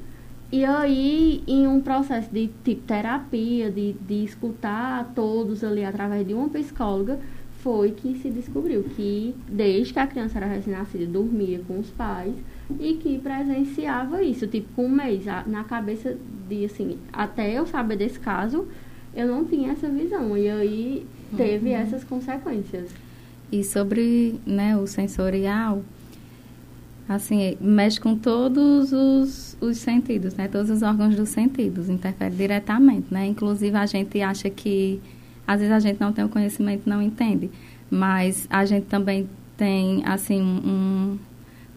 E aí, em um processo de tipo terapia, de, de escutar todos ali através de uma psicóloga, foi que se descobriu que desde que a criança era recém-nascida, dormia com os pais e que presenciava isso, tipo, com um mês. Na cabeça de assim, até eu saber desse caso, eu não tinha essa visão. E aí teve uhum. essas consequências. E sobre né, o sensorial, assim, mexe com todos os, os sentidos, né? Todos os órgãos dos sentidos, interfere diretamente, né? Inclusive, a gente acha que, às vezes, a gente não tem o conhecimento, não entende. Mas a gente também tem, assim, um,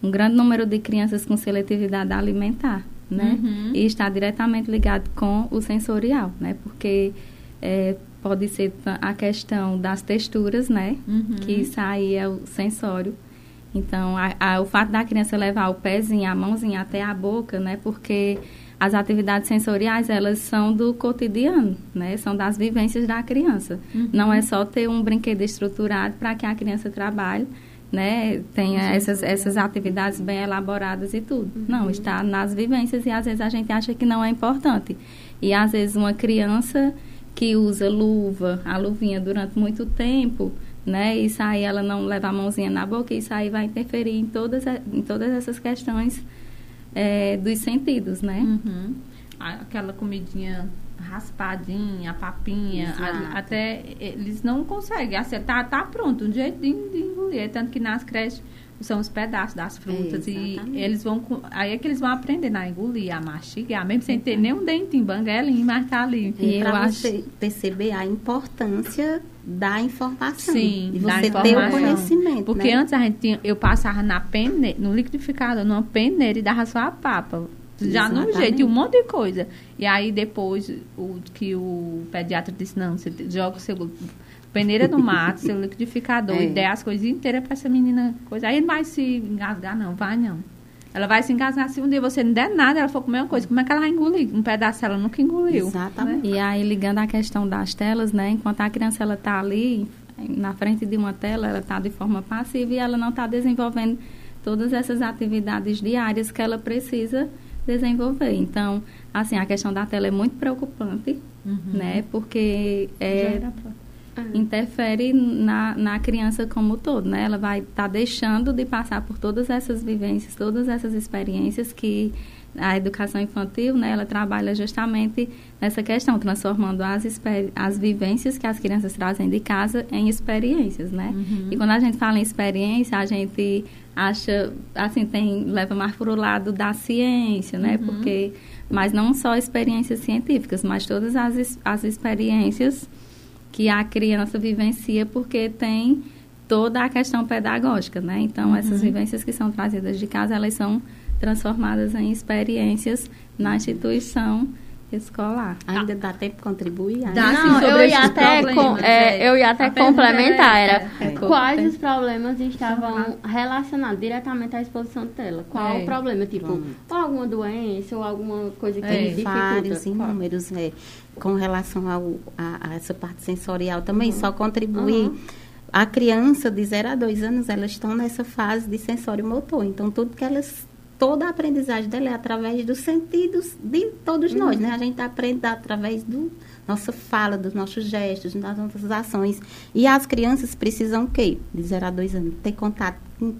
um grande número de crianças com seletividade alimentar, né? Uhum. E está diretamente ligado com o sensorial, né? Porque é, pode ser a questão das texturas, né? Uhum. Que isso aí é o sensório então, a, a, o fato da criança levar o pezinho, a mãozinha até a boca, né? Porque as atividades sensoriais, elas são do cotidiano, né? São das vivências da criança. Uhum. Não é só ter um brinquedo estruturado para que a criança trabalhe, né? Tenha essas, essas atividades bem elaboradas e tudo. Uhum. Não, está nas vivências e às vezes a gente acha que não é importante. E às vezes uma criança que usa luva, a luvinha durante muito tempo, né? Isso aí ela não leva a mãozinha na boca, isso aí vai interferir em todas, em todas essas questões é, dos sentidos, né? Uhum. Aquela comidinha raspadinha, a papinha, a, até eles não conseguem acertar, tá pronto, um jeito de, de engolir, tanto que nas creches são os pedaços das frutas e eles vão aí é que eles vão aprender a engolir, a mastigar, mesmo sem ter nenhum dente em banguelinho, mas tá ali. E para você perceber a importância da informação. Sim, da você ter o conhecimento. Porque né? antes a gente tinha, eu passava na peneira, no liquidificador, numa peneira e dava só a papa. Já Exatamente. jeito, e um monte de coisa. E aí depois o que o pediatra disse, não, você joga o seu peneira no mato, seu liquidificador, É. e der as coisas inteiras pra essa menina coisa. Aí não vai se engasgar, não, vai não. Ela vai se engasgar se um dia você não der nada, ela for comer uma coisa. Como é que ela vai engolir? Um pedaço ela nunca engoliu. Exatamente. E aí, ligando à questão das telas, né? Enquanto a criança ela está ali, na frente de uma tela, ela está de forma passiva e ela não está desenvolvendo todas essas atividades diárias que ela precisa desenvolver. Então, assim, a questão da tela é muito preocupante, né? Porque Já é, pra- interfere na, na criança como um todo, né? Ela vai estar deixando de passar por todas essas vivências, todas essas experiências que a educação infantil, né? Ela trabalha justamente nessa questão, transformando as, as vivências que as crianças trazem de casa em experiências, né? E quando a gente fala em experiência, a gente acha, assim, tem, leva mais para o lado da ciência, né? Porque, mas não só experiências científicas, mas todas as, as experiências que a criança vivencia porque tem toda a questão pedagógica, né? Então, essas vivências que são trazidas de casa, elas são transformadas em experiências na instituição escolar. Ainda dá tempo de contribuir? Ainda? Dá. Não, eu ia até, com- é, é. eu ia até complementar, é era é, quais tem- os problemas estavam relacionados diretamente à exposição de tela? Qual É. o problema? Tipo, Pronto. ou alguma doença, ou alguma coisa que É. Tem vários dificulta? inúmeros é, com relação ao, a, a essa parte sensorial também, só contribuir. Uhum. A criança de 0 a 2 anos, elas estão nessa fase de sensório motor. Então, tudo que elas. Toda a aprendizagem dela é através dos sentidos de todos Uhum. nós, né? A gente aprende através do nossa fala, dos nossos gestos, das nossas ações. E as crianças precisam o quê? De 0 a 2 anos, ter contato com,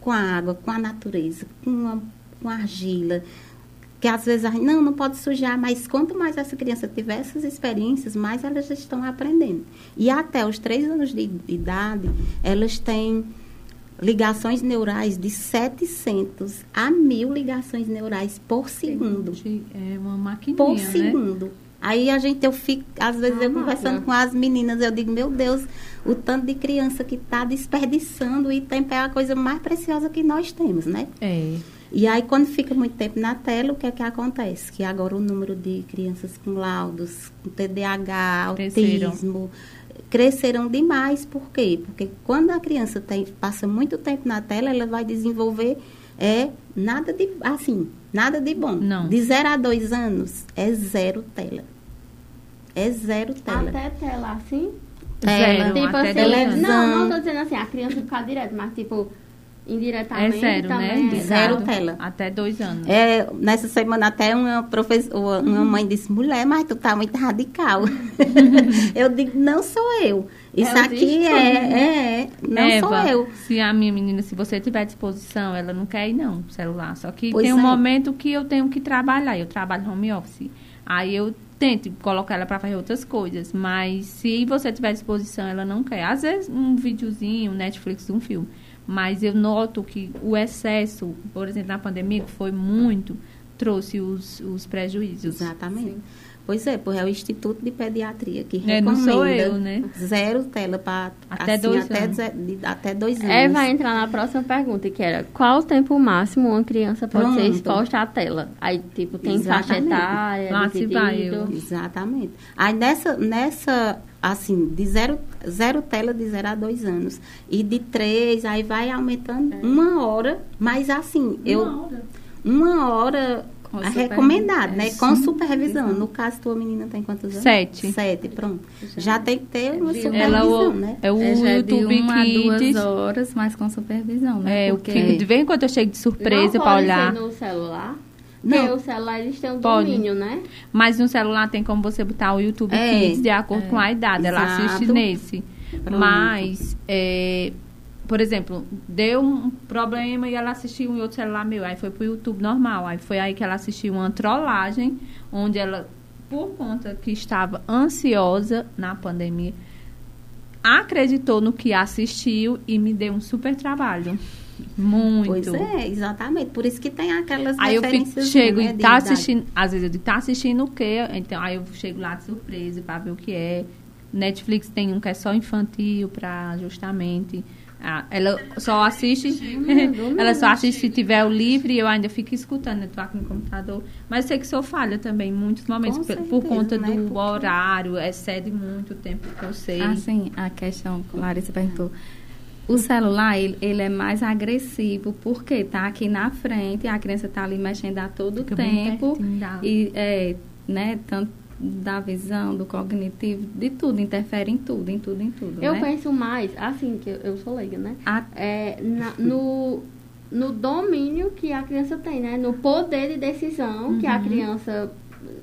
com a água, com a natureza, com a, com a argila, que às vezes não, não pode sujar, mas quanto mais essa criança tiver essas experiências, mais elas estão aprendendo. E até os três anos de idade, elas têm ligações neurais de 700 a mil ligações neurais por segundo. É uma maquininha, Por né? segundo. Aí a gente, eu fico, às vezes eu Amada. conversando com as meninas, eu digo, meu Deus, o tanto de criança que está desperdiçando e tempo é a coisa mais preciosa que nós temos, né? É. E aí, quando fica muito tempo na tela, o que é que acontece? Que agora o número de crianças com laudos, com TDAH, Cresceram. autismo, cresceram demais. Por quê? Porque quando a criança tem, passa muito tempo na tela, ela vai desenvolver é, nada de, assim, nada de bom. Não. De 0 a 2 anos, é zero tela. É zero tela. Até tela assim? Zero, tipo até assim, televisão. não, não tô dizendo assim, a criança ficar direto, mas tipo, É indiretamente zero, né? também. De é. Zero zero tela. Até dois anos. É, nessa semana até uma professora, uma mãe disse, mulher, mas tu tá muito radical. eu digo, não sou eu. Isso É aqui é, é, não Eva, sou eu. se a minha menina, se você tiver disposição, ela não quer ir não, celular. Só que Pois tem um é. momento que eu tenho que trabalhar. Eu trabalho home office. Aí eu tento colocar ela para fazer outras coisas. Mas se você tiver disposição, ela não quer. Às vezes um videozinho, um Netflix, um filme. Mas eu noto que o excesso, por exemplo, na pandemia, que foi muito, trouxe os, os prejuízos. Exatamente. Pois é, porque é o Instituto de Pediatria que É, recomenda não sou eu, né? zero tela para Até dois até, de- até dois anos. É, vai entrar na próxima pergunta, que era qual o tempo máximo uma criança pode ser Pronto. exposta à tela? Aí, tipo, tem faixa Exatamente. etária, Lá se vai dividido. eu. Exatamente. Aí nessa, nessa assim, de zero, zero tela de zero a dois anos. E de três, aí vai aumentando uma hora, mas assim, eu. Uma hora Com é recomendado, né? é, Com supervisão. No caso, tua menina tem quantos anos? Sete. Sete, pronto. Já tem que ter uma Ela supervisão, Ela o, né? é o É, já é de YouTube uma a duas horas, mas com supervisão, né? É, Porque fico, de vez em quando eu chego de surpresa não para olhar. ser no celular? Não. Porque o celular, eles têm um Pode. domínio, né? Mas no celular tem como você botar o YouTube É, Kids de acordo com a idade. Ela Exato. assiste nesse. Pronto. Mas, é, por exemplo, deu um problema e ela assistiu em outro celular meu. Aí foi pro YouTube normal. Aí foi aí que ela assistiu uma trollagem, onde ela, por conta que estava ansiosa na pandemia, acreditou no que assistiu e me deu um super trabalho. Muito. Pois é, exatamente. Por isso que tem aquelas Aí eu fico, chego né, e tá assistindo, às vezes eu digo, tá assistindo o quê? Então, aí eu chego lá de surpresa pra ver o que é. Netflix tem um que é só infantil para justamente ah, ela só assiste ela só assiste se tiver o livre e eu ainda fico escutando, eu tô aqui no computador. Mas sei que sou falha também, em muitos momentos, por, certeza, por conta né? do Porque- horário, excede muito o tempo que eu sei. Assim, a questão que Larissa perguntou. O celular, ele, ele é mais agressivo porque tá aqui na frente, a criança tá ali mexendo a todo Fica tempo. E, é, né, tanto da visão, do cognitivo, de tudo, interfere em tudo, em tudo, em tudo, Eu né? penso mais, assim, que eu, sou leiga, né? A- É, na- no, no domínio que a criança tem, né? No poder de decisão que a Uhum. criança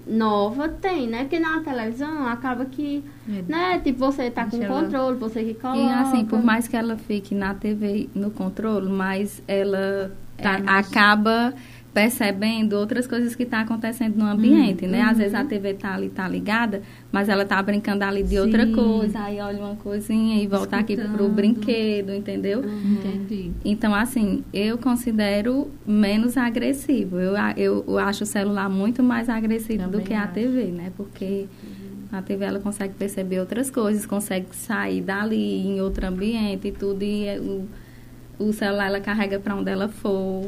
nova tem, né? Porque na televisão acaba que, É. né? Tipo, você tá com ela- controle, você que coloca. E assim, por mais que ela fique na TV no controle, mas ela Tá é, mais- acaba percebendo outras coisas que estão acontecendo no ambiente, né? Às vezes a TV tá ali, tá ligada, mas ela tá brincando ali de outra Sim. coisa, aí olha uma coisinha e volta aqui pro Escutando. brinquedo, entendeu? Entendi. Então, assim, eu considero menos agressivo. Eu, a- eu, eu acho o celular muito mais agressivo Também do que a acho. TV, né? Porque a TV ela consegue perceber outras coisas, consegue sair dali em outro ambiente e tudo, e é o, o celular ela carrega para onde ela for,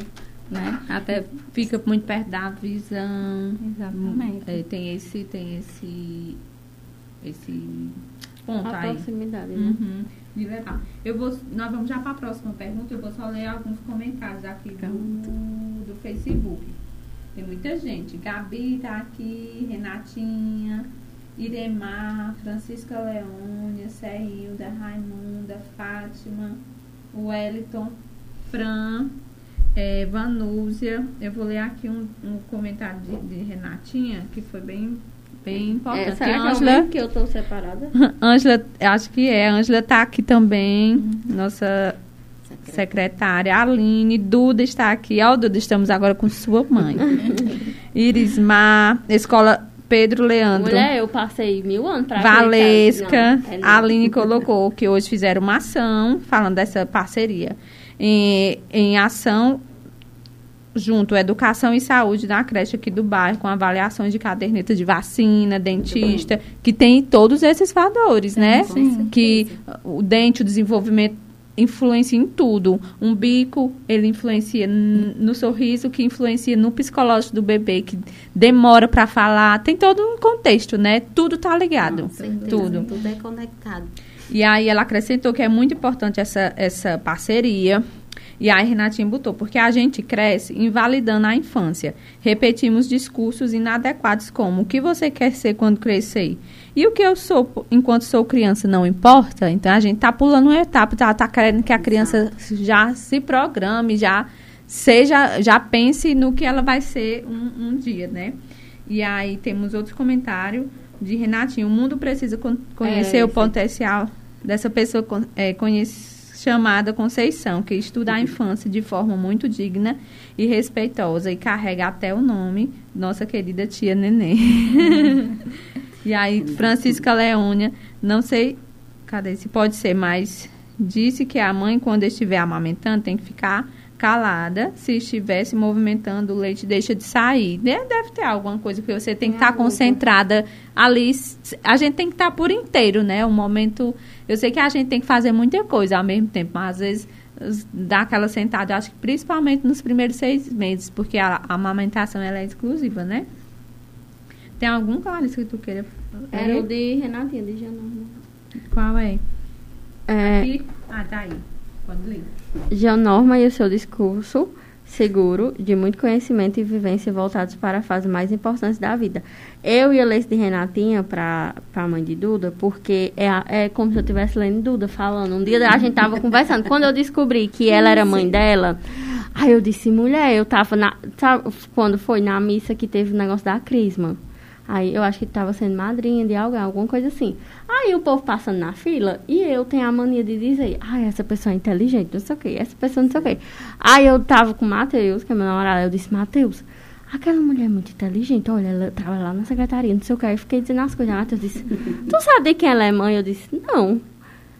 né? Até Fica muito perto da visão. Exatamente. É, tem esse, tem esse, esse ponto A aí. proximidade, né? Uhum, de levar. Eu vou, nós vamos já para a próxima pergunta. Eu vou só ler alguns comentários aqui do, do Facebook. Tem muita gente. Gabi tá aqui, Renatinha, Iremar, Francisca Leônia, Serrilda, Raimunda, Fátima, Wellington, Fran, é, Vanúzia. Eu vou ler aqui um, um comentário de, de Renatinha, que foi bem, bem importante. É, será que é Ângela- mesmo que eu tô separada? Ângela, acho que é. Ângela está aqui também. Uhum. Nossa secretária. Aline, Duda está aqui. Ó, Duda, estamos agora com sua mãe. Irismar, Escola Pedro Leandro. Mulher, eu passei mil anos pra Valesca. Não, é Aline colocou que hoje fizeram uma ação falando dessa parceria. Em, em ação junto educação e saúde na creche aqui do bairro, com avaliações de caderneta de vacina, dentista, que tem todos esses valores, né? sim. Que o dente, o desenvolvimento influencia em tudo. Um bico, ele influencia no sorriso, que influencia no psicológico do bebê, que demora para falar. Tem todo um contexto, né? Tudo tá ligado. Certeza, Tudo. Tudo é conectado. E aí ela acrescentou que é muito importante essa, essa parceria. E aí Renatinha botou, porque a gente cresce invalidando a infância. Repetimos discursos inadequados como o que você quer ser quando crescer? E o que eu sou enquanto sou criança não importa? Então a gente tá pulando uma etapa, tá, tá querendo que a criança já se programe, já seja, já pense no que ela vai ser um, um dia, né? E aí temos outro comentário de Renatinho. O mundo precisa con- conhecer É, o potencial dessa pessoa é, conhece- chamada Conceição, que estuda a infância de forma muito digna e respeitosa e carrega até o nome nossa querida tia Nenê. e aí, Francisca Leônia, não sei, cadê se pode ser, mas disse que a mãe, quando estiver amamentando, tem que ficar calada. Se estiver se movimentando, o leite deixa de sair. De- Deve ter alguma coisa que você tem que estar concentrada ali. A gente tem que estar por inteiro, né? O momento. Eu sei que a gente tem que fazer muita coisa ao mesmo tempo, mas às vezes dá aquela sentada, eu acho que principalmente nos primeiros seis meses, porque a, a amamentação ela é exclusiva, né? Tem algum, Clarice, que tu queira? Era ler? o de Renatinha, de Janorma. Qual é? É, Aqui? Ah, tá aí. Pode ler. Janorma e o seu discurso seguro, de muito conhecimento e vivência voltados para a fase mais importante da vida. Eu ia ler esse de Renatinha para a mãe de Duda, porque é, é como se eu estivesse lendo Duda falando. Um dia a gente tava conversando. Quando eu descobri que ela era mãe dela, aí eu disse, mulher, eu tava na. Sabe, quando foi na missa que teve o negócio da crisma? Aí eu acho que estava sendo madrinha de alguém, alguma coisa assim. Aí o povo passando na fila e eu tenho a mania de dizer, ai, essa pessoa é inteligente, não sei o quê, essa pessoa não sei o quê. Aí eu tava com o Matheus, que é meu namorado, eu disse, Matheus, aquela mulher é muito inteligente, olha, ela trabalha lá na secretaria, não sei o quê. Aí fiquei dizendo as coisas. Matheus disse, tu sabe de quem ela é mãe? Eu disse, não.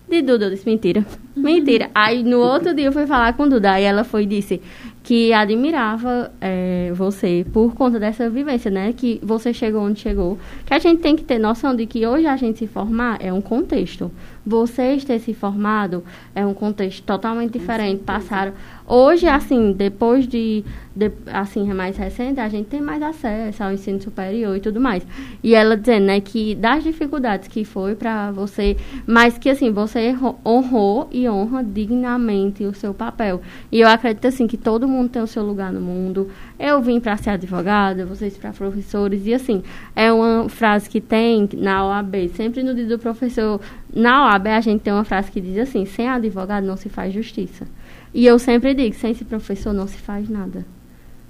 De Duda, eu disse, mentira. Mentira. Aí no outro dia eu fui falar com Duda, aí ela foi e disse que admirava é, você por conta dessa vivência, né? Que você chegou onde chegou. Que a gente tem que ter noção de que hoje a gente se formar é um contexto. Vocês ter se formado é um contexto totalmente diferente. Passaram. Hoje, assim, depois de, de, assim, mais recente, a gente tem mais acesso ao ensino superior e tudo mais. E ela dizendo, né, que das dificuldades que foi para você, mas que, assim, você honrou e honra dignamente o seu papel. E eu acredito, assim, que todo mundo tem o seu lugar no mundo. Eu vim para ser advogada, vocês para professores, e, assim, é uma frase que tem na OAB, sempre no dia do professor, na OAB a gente tem uma frase que diz assim, sem advogado não se faz justiça. E eu sempre digo, sem esse professor não se faz nada.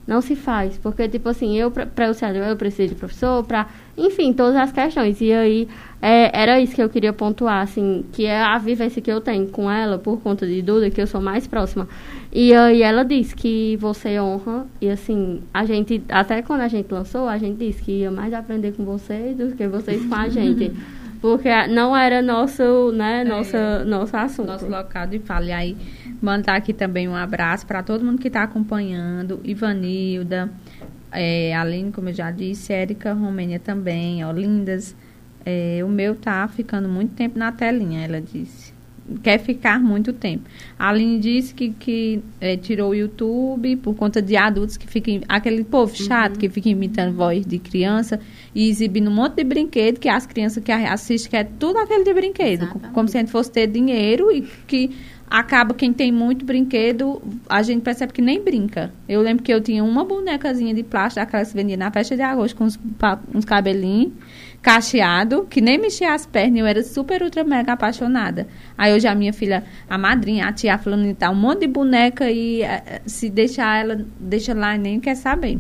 Não se faz, porque, tipo assim, eu, para eu ser eu preciso de professor, para, enfim, todas as questões. E aí, é, era isso que eu queria pontuar, assim, que é a vivência que eu tenho com ela, por conta de Duda, que eu sou mais próxima. E aí, ela disse que você honra, e assim, a gente, até quando a gente lançou, a gente disse que ia mais aprender com vocês do que vocês com a gente. porque não era nosso, né, nossa, é, nosso assunto. Nosso local de fala. E aí, mandar aqui também um abraço para todo mundo que está acompanhando, Ivanilda, é, Aline, como eu já disse, Érica Romênia também, ó, lindas. É, o meu tá ficando muito tempo na telinha, ela disse quer ficar muito tempo. A Aline disse que, que é, tirou o YouTube por conta de adultos que ficam. Aquele povo chato uhum. que fica imitando voz de criança e exibindo um monte de brinquedo que as crianças que assistem quer tudo aquele de brinquedo. Exatamente. Como se a gente fosse ter dinheiro e que acaba quem tem muito brinquedo, a gente percebe que nem brinca. Eu lembro que eu tinha uma bonecazinha de plástico, aquela que se vendia na festa de agosto, com uns, uns cabelinhos cacheado, que nem mexia as pernas, eu era super, ultra, mega apaixonada. Aí hoje a minha filha, a madrinha, a tia falando tá um monte de boneca e eh, se deixar ela, deixa lá e nem quer saber.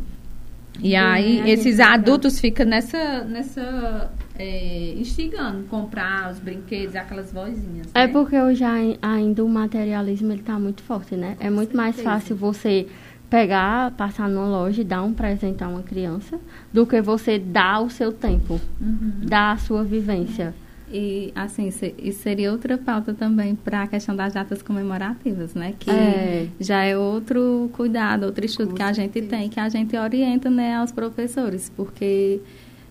E aí é, esses adultos ficam nessa, nessa é, instigando comprar os brinquedos, aquelas vozinhas. É né? porque hoje ainda o materialismo ele tá muito forte, né? É muito mais fácil você pegar, passar numa loja e dar um presente a uma criança do que você dar o seu tempo, uhum. dar a sua vivência. E, assim, isso seria outra pauta também para a questão das datas comemorativas, né? Que é. já é outro cuidado, outro estudo Com que a gente tem, que a gente orienta, né, aos professores, porque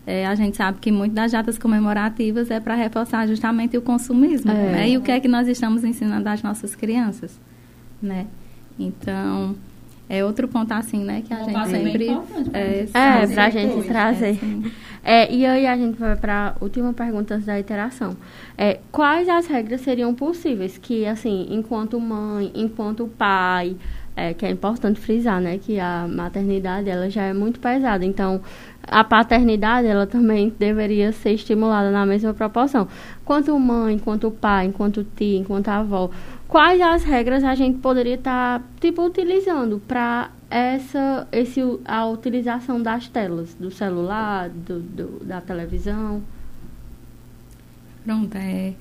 é, a gente sabe que muito das datas comemorativas é para reforçar justamente o consumismo, é. né? E o que é que nós estamos ensinando às nossas crianças, né? Então, é outro ponto assim, né, que a gente sempre é, é para a gente trazer. É, é, e aí a gente vai para a última pergunta antes da iteração. É, quais as regras seriam possíveis que, assim, enquanto mãe, enquanto pai, é, que é importante frisar, né, que a maternidade ela já é muito pesada, então a paternidade ela também deveria ser estimulada na mesma proporção. Quanto mãe, quanto pai, enquanto tia, enquanto avó, quais as regras a gente poderia estar tá, tipo utilizando para essa esse a utilização das telas? Do celular do, do, da televisão? Pronto é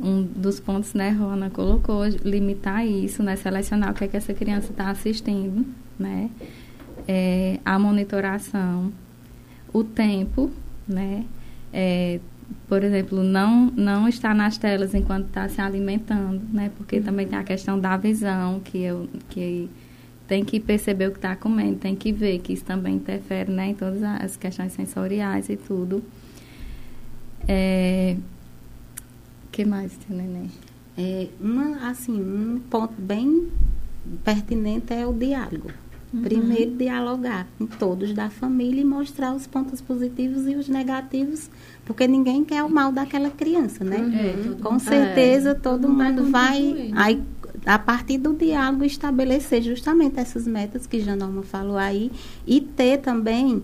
um dos pontos né Rona colocou limitar isso né selecionar o que é que essa criança está assistindo né? É, a monitoração o tempo né? É, por exemplo, não, não estar nas telas enquanto está se alimentando, né? Porque também tem a questão da visão, que, eu, que tem que perceber o que está comendo, tem que ver que isso também interfere né, em todas as questões sensoriais e tudo. É... que mais, Neném? É, uma, assim, um ponto bem pertinente é o diálogo. Uhum. Primeiro, dialogar com todos da família e mostrar os pontos positivos e os negativos, porque ninguém quer o mal daquela criança, né? Uhum. Com certeza, é, todo, todo mundo vai. Aí, a partir do diálogo, estabelecer justamente essas metas que Janorma falou aí e ter também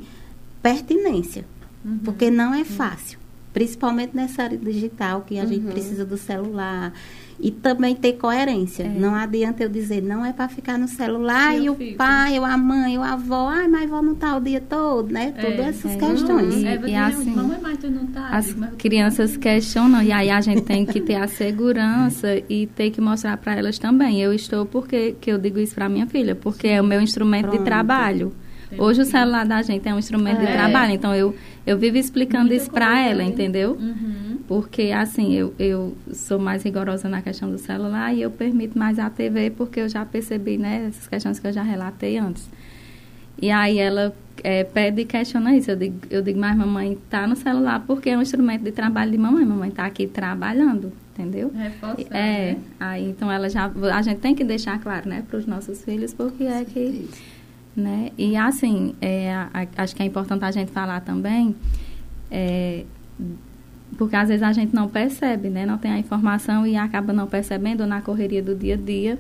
pertinência, uhum. porque não é fácil, principalmente nessa área digital que a gente uhum. precisa do celular e também ter coerência. É. Não adianta eu dizer, não é para ficar no celular Sim, e o fico. pai, ou a mãe, ou a avó, ai, mas avó não tá o dia todo, né? É, Todas essas é. questões. E, é, e assim, mamãe, mas tu não tá. As crianças questionam e aí a gente tem que ter a segurança e ter que mostrar para elas também. Eu estou porque que eu digo isso para minha filha, porque é o meu instrumento Pronto. de trabalho. Hoje o celular da gente é um instrumento de é. trabalho, então eu, eu vivo explicando Muita isso para ela, entendeu? Uhum. Porque, assim, eu, eu sou mais rigorosa na questão do celular e eu permito mais a TV porque eu já percebi, né, essas questões que eu já relatei antes. E aí ela é, pede e questiona isso. Eu digo, eu digo, mas mamãe tá no celular porque é um instrumento de trabalho de mamãe. Mamãe tá aqui trabalhando, entendeu? Reforçando, É, né? aí então ela já, a gente tem que deixar claro, né, para os nossos filhos, porque é que, né, e assim, é, a- a- acho que é importante a gente falar também, é, porque às vezes a gente não percebe, né, não tem a informação e acaba não percebendo na correria do dia a dia,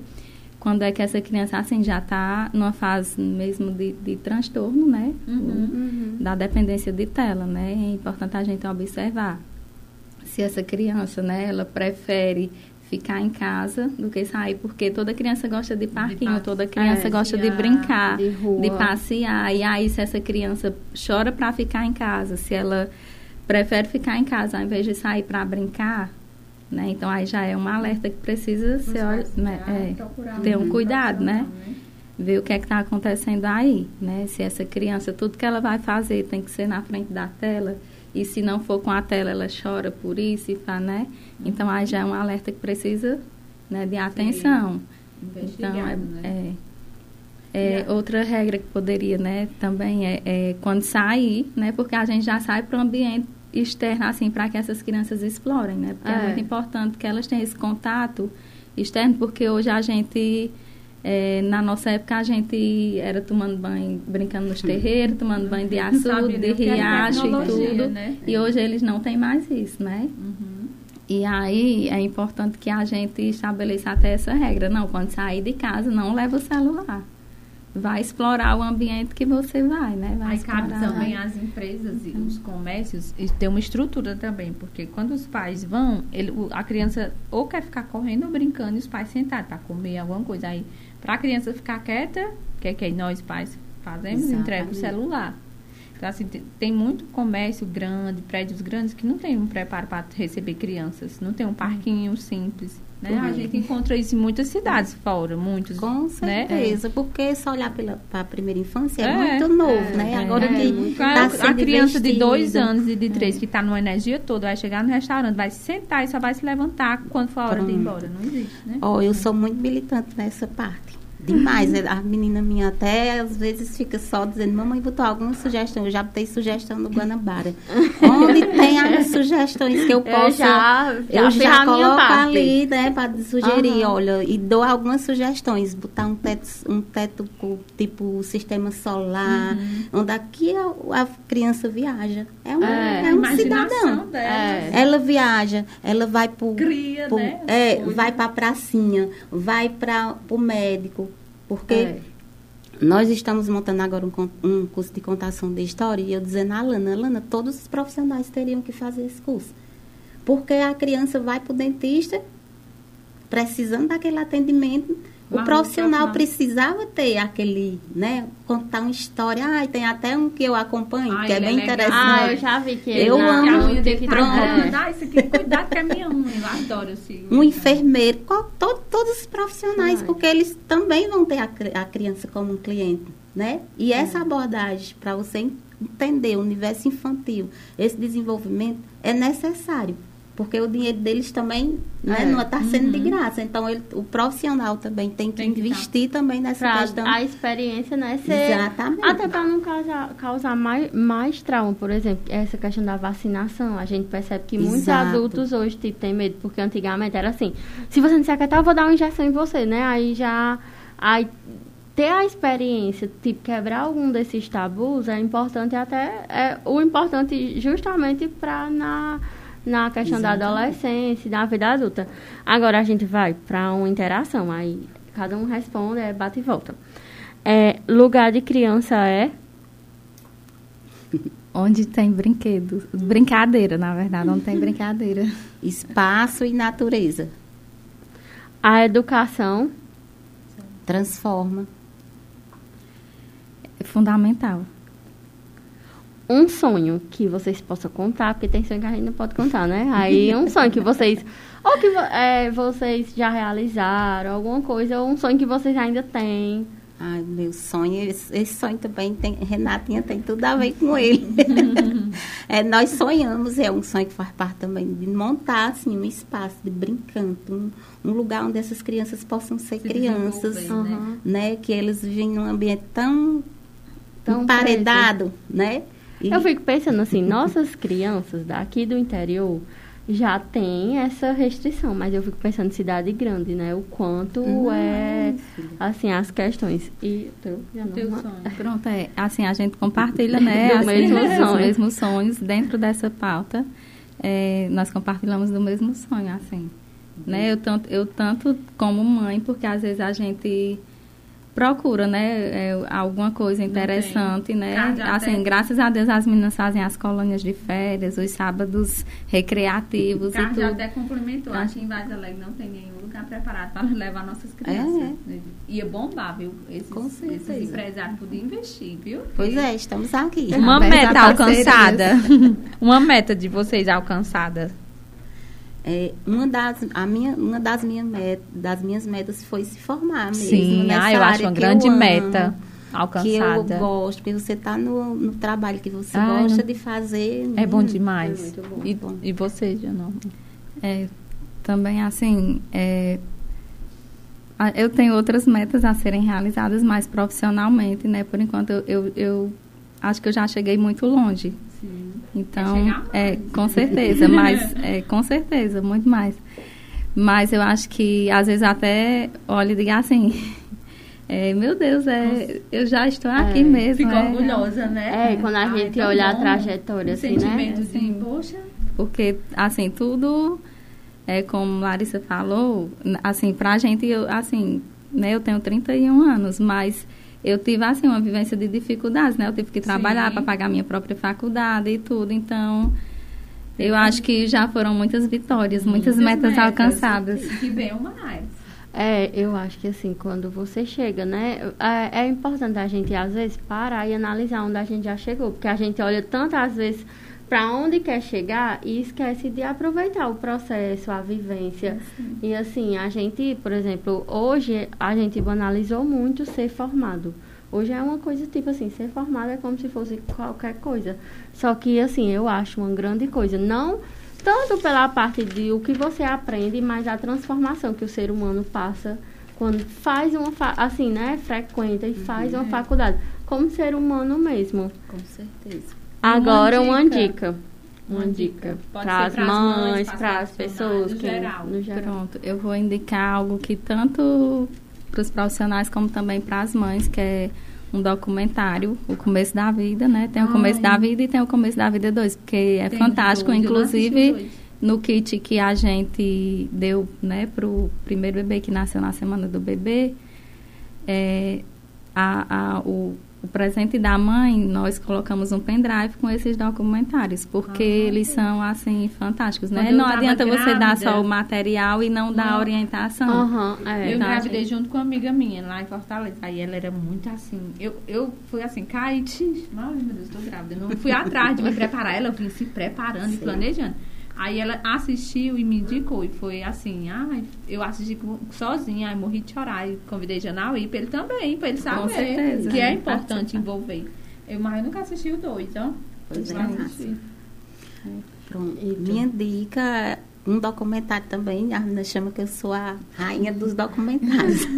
quando é que essa criança, assim, já está numa fase mesmo de, de transtorno, né, Uhum. da dependência de tela, né? É importante a gente observar se essa criança, né, ela prefere ficar em casa do que sair, porque toda criança gosta de parquinho, passear, toda criança gosta de brincar, de de passear. E aí, se essa criança chora para ficar em casa, se ela prefere ficar em casa ao invés de sair para brincar, né? Então aí já é um alerta que precisa ser, né, é, ter um cuidado, né? ver o que é que está acontecendo aí, né? Se essa criança, tudo que ela vai fazer tem que ser na frente da tela, e se não for com a tela, ela chora por isso, e fala, né? Então, aí já é um alerta que precisa né, de atenção. Então, é, né? é, é, outra regra que poderia, né, também é, é quando sair, né? Porque a gente já sai para o ambiente externo, assim, para que essas crianças explorem, né? Porque é. É. muito importante que elas tenham esse contato externo, porque hoje a gente... É, na nossa época a gente era tomando banho, brincando nos terreiros, tomando banho de açude, de riacho e tudo. né? E hoje eles não têm mais isso, né? Uhum. E aí é importante que a gente estabeleça até essa regra. Não, quando sair de casa, não leva o celular. Vai explorar o ambiente que você vai, né? Vai Aí cabe também às empresas e os comércios e ter uma estrutura também, porque quando os pais vão, ele, a criança ou quer ficar correndo ou brincando e os pais sentados para comer alguma coisa. Aí, para a criança ficar quieta, o que é que nós pais fazemos? Entrega o celular. Então, assim, tem, tem muito comércio grande, prédios grandes que não tem um preparo para receber crianças, não tem um parquinho simples. Né? A Uhum. gente encontra isso em muitas cidades fora, muitos. Com né? certeza, porque se olhar para a primeira infância é, É, muito novo, é, né? é, Agora é, que tá a, sendo criança de dois anos e de três que está numa energia toda vai chegar no restaurante, vai sentar e só vai se levantar quando for a hora de ir Pronto. embora. Não existe, né? Ó, eu sou muito militante nessa parte. Demais. A menina minha até às vezes fica só dizendo, mamãe, botou alguma sugestão. Eu já botei sugestão no Guanabara. Onde tem as sugestões que eu Eu posso. já, já eu já coloco ali, né, para sugerir, Aham. olha, e dou algumas sugestões, botar um teto, um teto tipo sistema solar, Uhum. onde aqui a, a criança viaja. É um, É, é um cidadão. dela. É. Ela viaja, ela vai pro, Cria, pro- né? é, vai para pracinha, vai para o médico, porque É. nós estamos montando agora um, um curso de contação de história e eu dizendo a Lana, Lana, todos os profissionais teriam que fazer esse curso. Porque a criança vai para o dentista precisando daquele atendimento. O Mas o profissional precisava ter aquele, né, contar uma história. Ah, tem até um que eu acompanho, Ah, que é ele é bem legal. interessante. Ah, eu já vi que Eu na- amo Que a unha dele tá TikTok. grande. Ah, isso aqui, cuidado que é minha unha. Eu adoro esse. um enfermeiro, qual- to- todos os profissionais, Ai. porque eles também vão ter a, a criança como um cliente, né? E essa abordagem, para você en- entender o universo infantil, esse desenvolvimento é necessário, porque o dinheiro deles também né, É. não está sendo de graça. Então, ele- o profissional também tem que Tem que investir também nessa Pra questão. a experiência, né, ser... Exatamente. Até para não causar, causar mais, mais trauma, por exemplo, essa questão da vacinação. A gente percebe que muitos Exato. adultos hoje tipo, têm medo, porque antigamente era assim, se você não se acatar, eu vou dar uma injeção em você, né? Aí já... Aí, ter a experiência, tipo, quebrar algum desses tabus é importante até... É, o importante justamente para na... Na questão da Exatamente. adolescência, e da vida adulta. Agora a gente vai para uma interação, aí cada um responde, é bate e volta. É, lugar de criança é Onde tem brinquedo. Brincadeira, na verdade, onde tem brincadeira. Espaço e natureza. a educação, Transforma. É fundamental. Um sonho que vocês possam contar, porque tem sonho que a gente não pode contar, né? Aí um sonho que vocês, ou que é, vocês já realizaram, alguma coisa, ou um sonho que vocês ainda têm. Ai, meu sonho, esse, esse sonho também tem, Renatinha tem tudo a ver com ele. é, nós sonhamos, é um sonho que faz parte também de montar assim, um espaço de brincando, um, um lugar onde essas crianças possam ser Se crianças, né? né? Que eles vivem num ambiente tão, Tão emparedado, né? E- Eu fico pensando assim, nossas crianças daqui do interior já têm essa restrição, mas eu fico pensando em cidade grande, né? O quanto é, filha. assim, as questões. E Teu sonho. Pronto, é. Assim, a gente compartilha, né? Do assim, mesmo os mesmos sonhos dentro dessa pauta. É, nós compartilhamos do mesmo sonho, assim. Né? Eu, tanto, eu tanto como mãe, porque às vezes a gente procura, né? é, alguma coisa interessante, né? Casa Assim, até- graças a Deus as meninas fazem as colônias de férias, os sábados recreativos e Carlos tudo. até complementou. Ah. Acho que em Vaz Alegre não tem nenhum lugar preparado para levar nossas crianças. Ia bombar, viu? Esses, Com esses certeza. empresários podiam investir, viu? Pois é, estamos aqui. Uma meta alcançada. Uma meta de vocês alcançada. É, uma das, a minha, uma das, minha met, das minhas metas foi se formar mesmo. Sim, nessa ah, eu acho uma grande amo, meta Que eu alcançada. gosto, porque você está no, no trabalho que você Ai, gosta não- de fazer. É bom hum, demais. é muito bom. E, bom. e você, Janor? É, também, assim, é, eu tenho outras metas a serem realizadas mais profissionalmente, né? Por enquanto, eu, eu, eu acho que eu já cheguei muito longe. Sim. Então, é, com certeza, mas é, com certeza, muito mais. Mas eu acho que às vezes até olho e digo assim, é, meu Deus, é, eu já estou aqui É, mesmo. Fico é, orgulhosa, né? É, quando a Ai, gente tão olha a bom. trajetória, Um assim, né? Assim. poxa, Porque, assim, tudo, é, como Larissa falou, assim, pra gente, eu, assim, né, eu tenho 31 anos, mas eu tive, assim, uma vivência de dificuldades, né? Eu tive que trabalhar Sim. para pagar minha própria faculdade e tudo, então... Eu acho que já foram muitas vitórias, muitas, metas, alcançadas. Que, venham mais. É, eu acho que assim, quando você chega, né? É, é importante a gente, às vezes, parar e analisar onde a gente já chegou. Porque a gente olha tantas vezes para onde quer chegar e esquece de aproveitar o processo, a vivência. E assim, a gente, por exemplo, hoje a gente banalizou muito ser formado. Hoje é uma coisa tipo assim, ser formado é como se fosse qualquer coisa. Só que assim, eu acho uma grande coisa. Não tanto pela parte de o que você aprende, mas a transformação que o ser humano passa quando faz uma, assim, né, frequenta e faz uma faculdade, como ser humano mesmo. Com certeza. Agora uma dica. Uma, dica. Para as mães, para as pessoas. no que- geral. no geral. Pronto, eu vou indicar algo que tanto para os profissionais como também para as mães, que é um documentário, O Começo da Vida, né? Tem o Começo Ai. da Vida e tem o Começo da Vida 2, porque é Tem fantástico. dois, Inclusive, no kit que a gente deu, né, pro primeiro bebê que nasceu na semana do bebê, é, a, a- o, o presente da mãe, nós colocamos um pendrive com esses documentários, porque Ah, eles são, assim, fantásticos, né? Não adianta você dar grávida- só o material e não dar Não. orientação. Aham, é. Eu Tá, engravidei gente. junto com uma amiga minha lá em Fortaleza. Aí ela era muito assim. Eu, eu fui assim, Kate. Ai, meu Deus, tô grávida. Eu não fui atrás de me preparar. Ela vinha se preparando e Sim. planejando. Aí ela assistiu e me indicou. E foi assim, ai, eu assisti sozinha, aí morri de chorar. E convidei Janal ir pra ele também, pra ele saber certeza. que é Sim, importante participar. envolver. Eu, mas eu nunca assisti o dois, ó. Pois é. Pronto. E? Minha dica é um documentário também. A menina chama que eu sou a rainha dos documentários.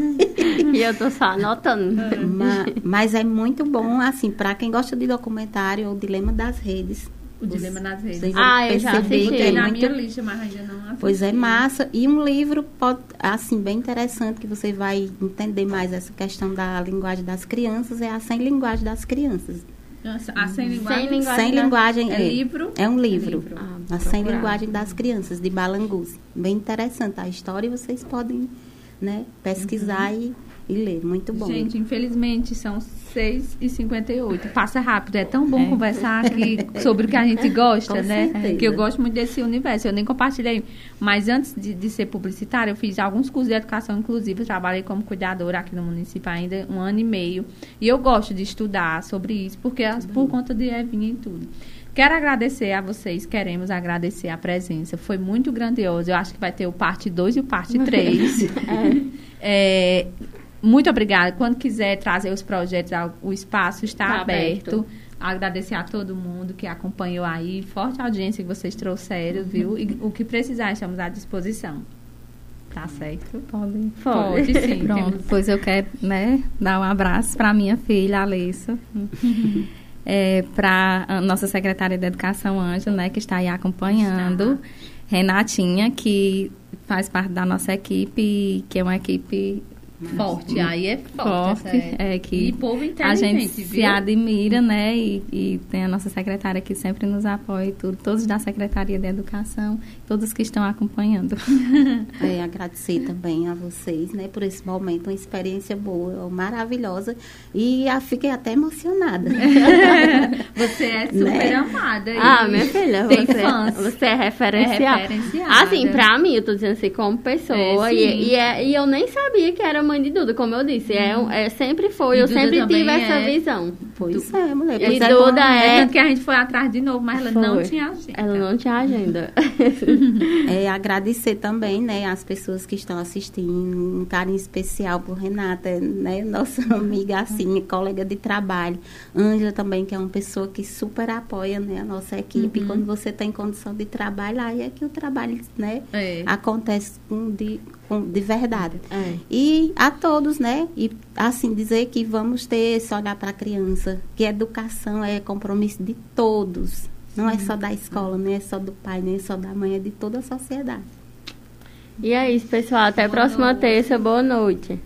E eu tô só anotando. Ma- mas é muito bom, assim, para quem gosta de documentário, o Dilema das Redes. O Dilema nas Redes. Vocês Ah, eu já assisti. que Tem é na muito minha lista, mas ainda não assisti. Pois é, massa. E um livro, pode, assim, bem interessante, que você vai entender mais essa questão da linguagem das crianças, é a Sem Linguagem das Crianças. A sem linguagem. Sem linguagem Sem das- linguagem, É livro? É um livro. livro. Ah, a Sem. Linguagem das Crianças, de Balanguzi. Bem interessante a história e vocês podem né, pesquisar e, e ler. Muito bom. Gente, infelizmente são 6h58. Passa rápido. É tão bom É. conversar aqui sobre o que a gente gosta, Com né? certeza. Que eu gosto muito desse universo. Eu nem compartilhei. Mas antes de, de ser publicitária, eu fiz alguns cursos de educação inclusiva. Eu trabalhei como cuidadora aqui no município ainda um ano e meio. E eu gosto de estudar sobre isso, porque por conta de Evinha e tudo. Quero agradecer a vocês, queremos agradecer a presença. Foi muito grandioso. Eu acho que vai ter o parte 2 e o parte 3. É, muito obrigada. Quando quiser trazer os projetos, o espaço está Tá aberto. aberto. Agradecer a todo mundo que acompanhou aí. Forte audiência que vocês trouxeram, viu? E o que precisar, estamos à disposição. Tá certo? Pode. Pode, sim. Pronto, pois eu quero né, dar um abraço para minha filha, Alessa. é, para a nossa secretária de Educação, Ângela, né, que está aí acompanhando. Renatinha, que faz parte da nossa equipe, que é uma equipe Forte, aí é forte. forte, essa é, que E povo a gente se viu? admira, né? E, e tem a nossa secretária que sempre nos apoia e tudo, todos da Secretaria de Educação, todos que estão acompanhando. É, agradecer também a vocês, né, por esse momento, uma experiência boa, maravilhosa. E ah, fiquei até emocionada. Você é super Né? amada. e Ah, minha filha, Tem você, fãs. você é referencial. É referenciada. Assim, pra mim, eu tô dizendo assim, como pessoa, É, e, e, é- e eu nem sabia que era mãe de Duda, como eu disse. É, é, sempre foi, E eu Duda sempre tive essa é. visão. Pois é, mulher. E é, Duda bom, é- É que a gente foi atrás de novo, mas ela não Foi. tinha agenda. Ela não tinha agenda. É, agradecer também, né, as pessoas que estão assistindo, um carinho especial por Renata, né, nossa amiga, assim, colega de trabalho. Ângela também, que é uma pessoa que super apoia, né, a nossa equipe. Quando você tem condição de trabalho, aí é que o trabalho, né, É. acontece com de, com, de verdade. É. E a todos, né? E assim dizer que vamos ter esse olhar para a criança, que educação é compromisso de todos. Não é só da escola, nem é só do pai, nem é só da mãe, é de toda a sociedade. E é isso, pessoal. Até a Boa próxima noite. terça. Boa noite.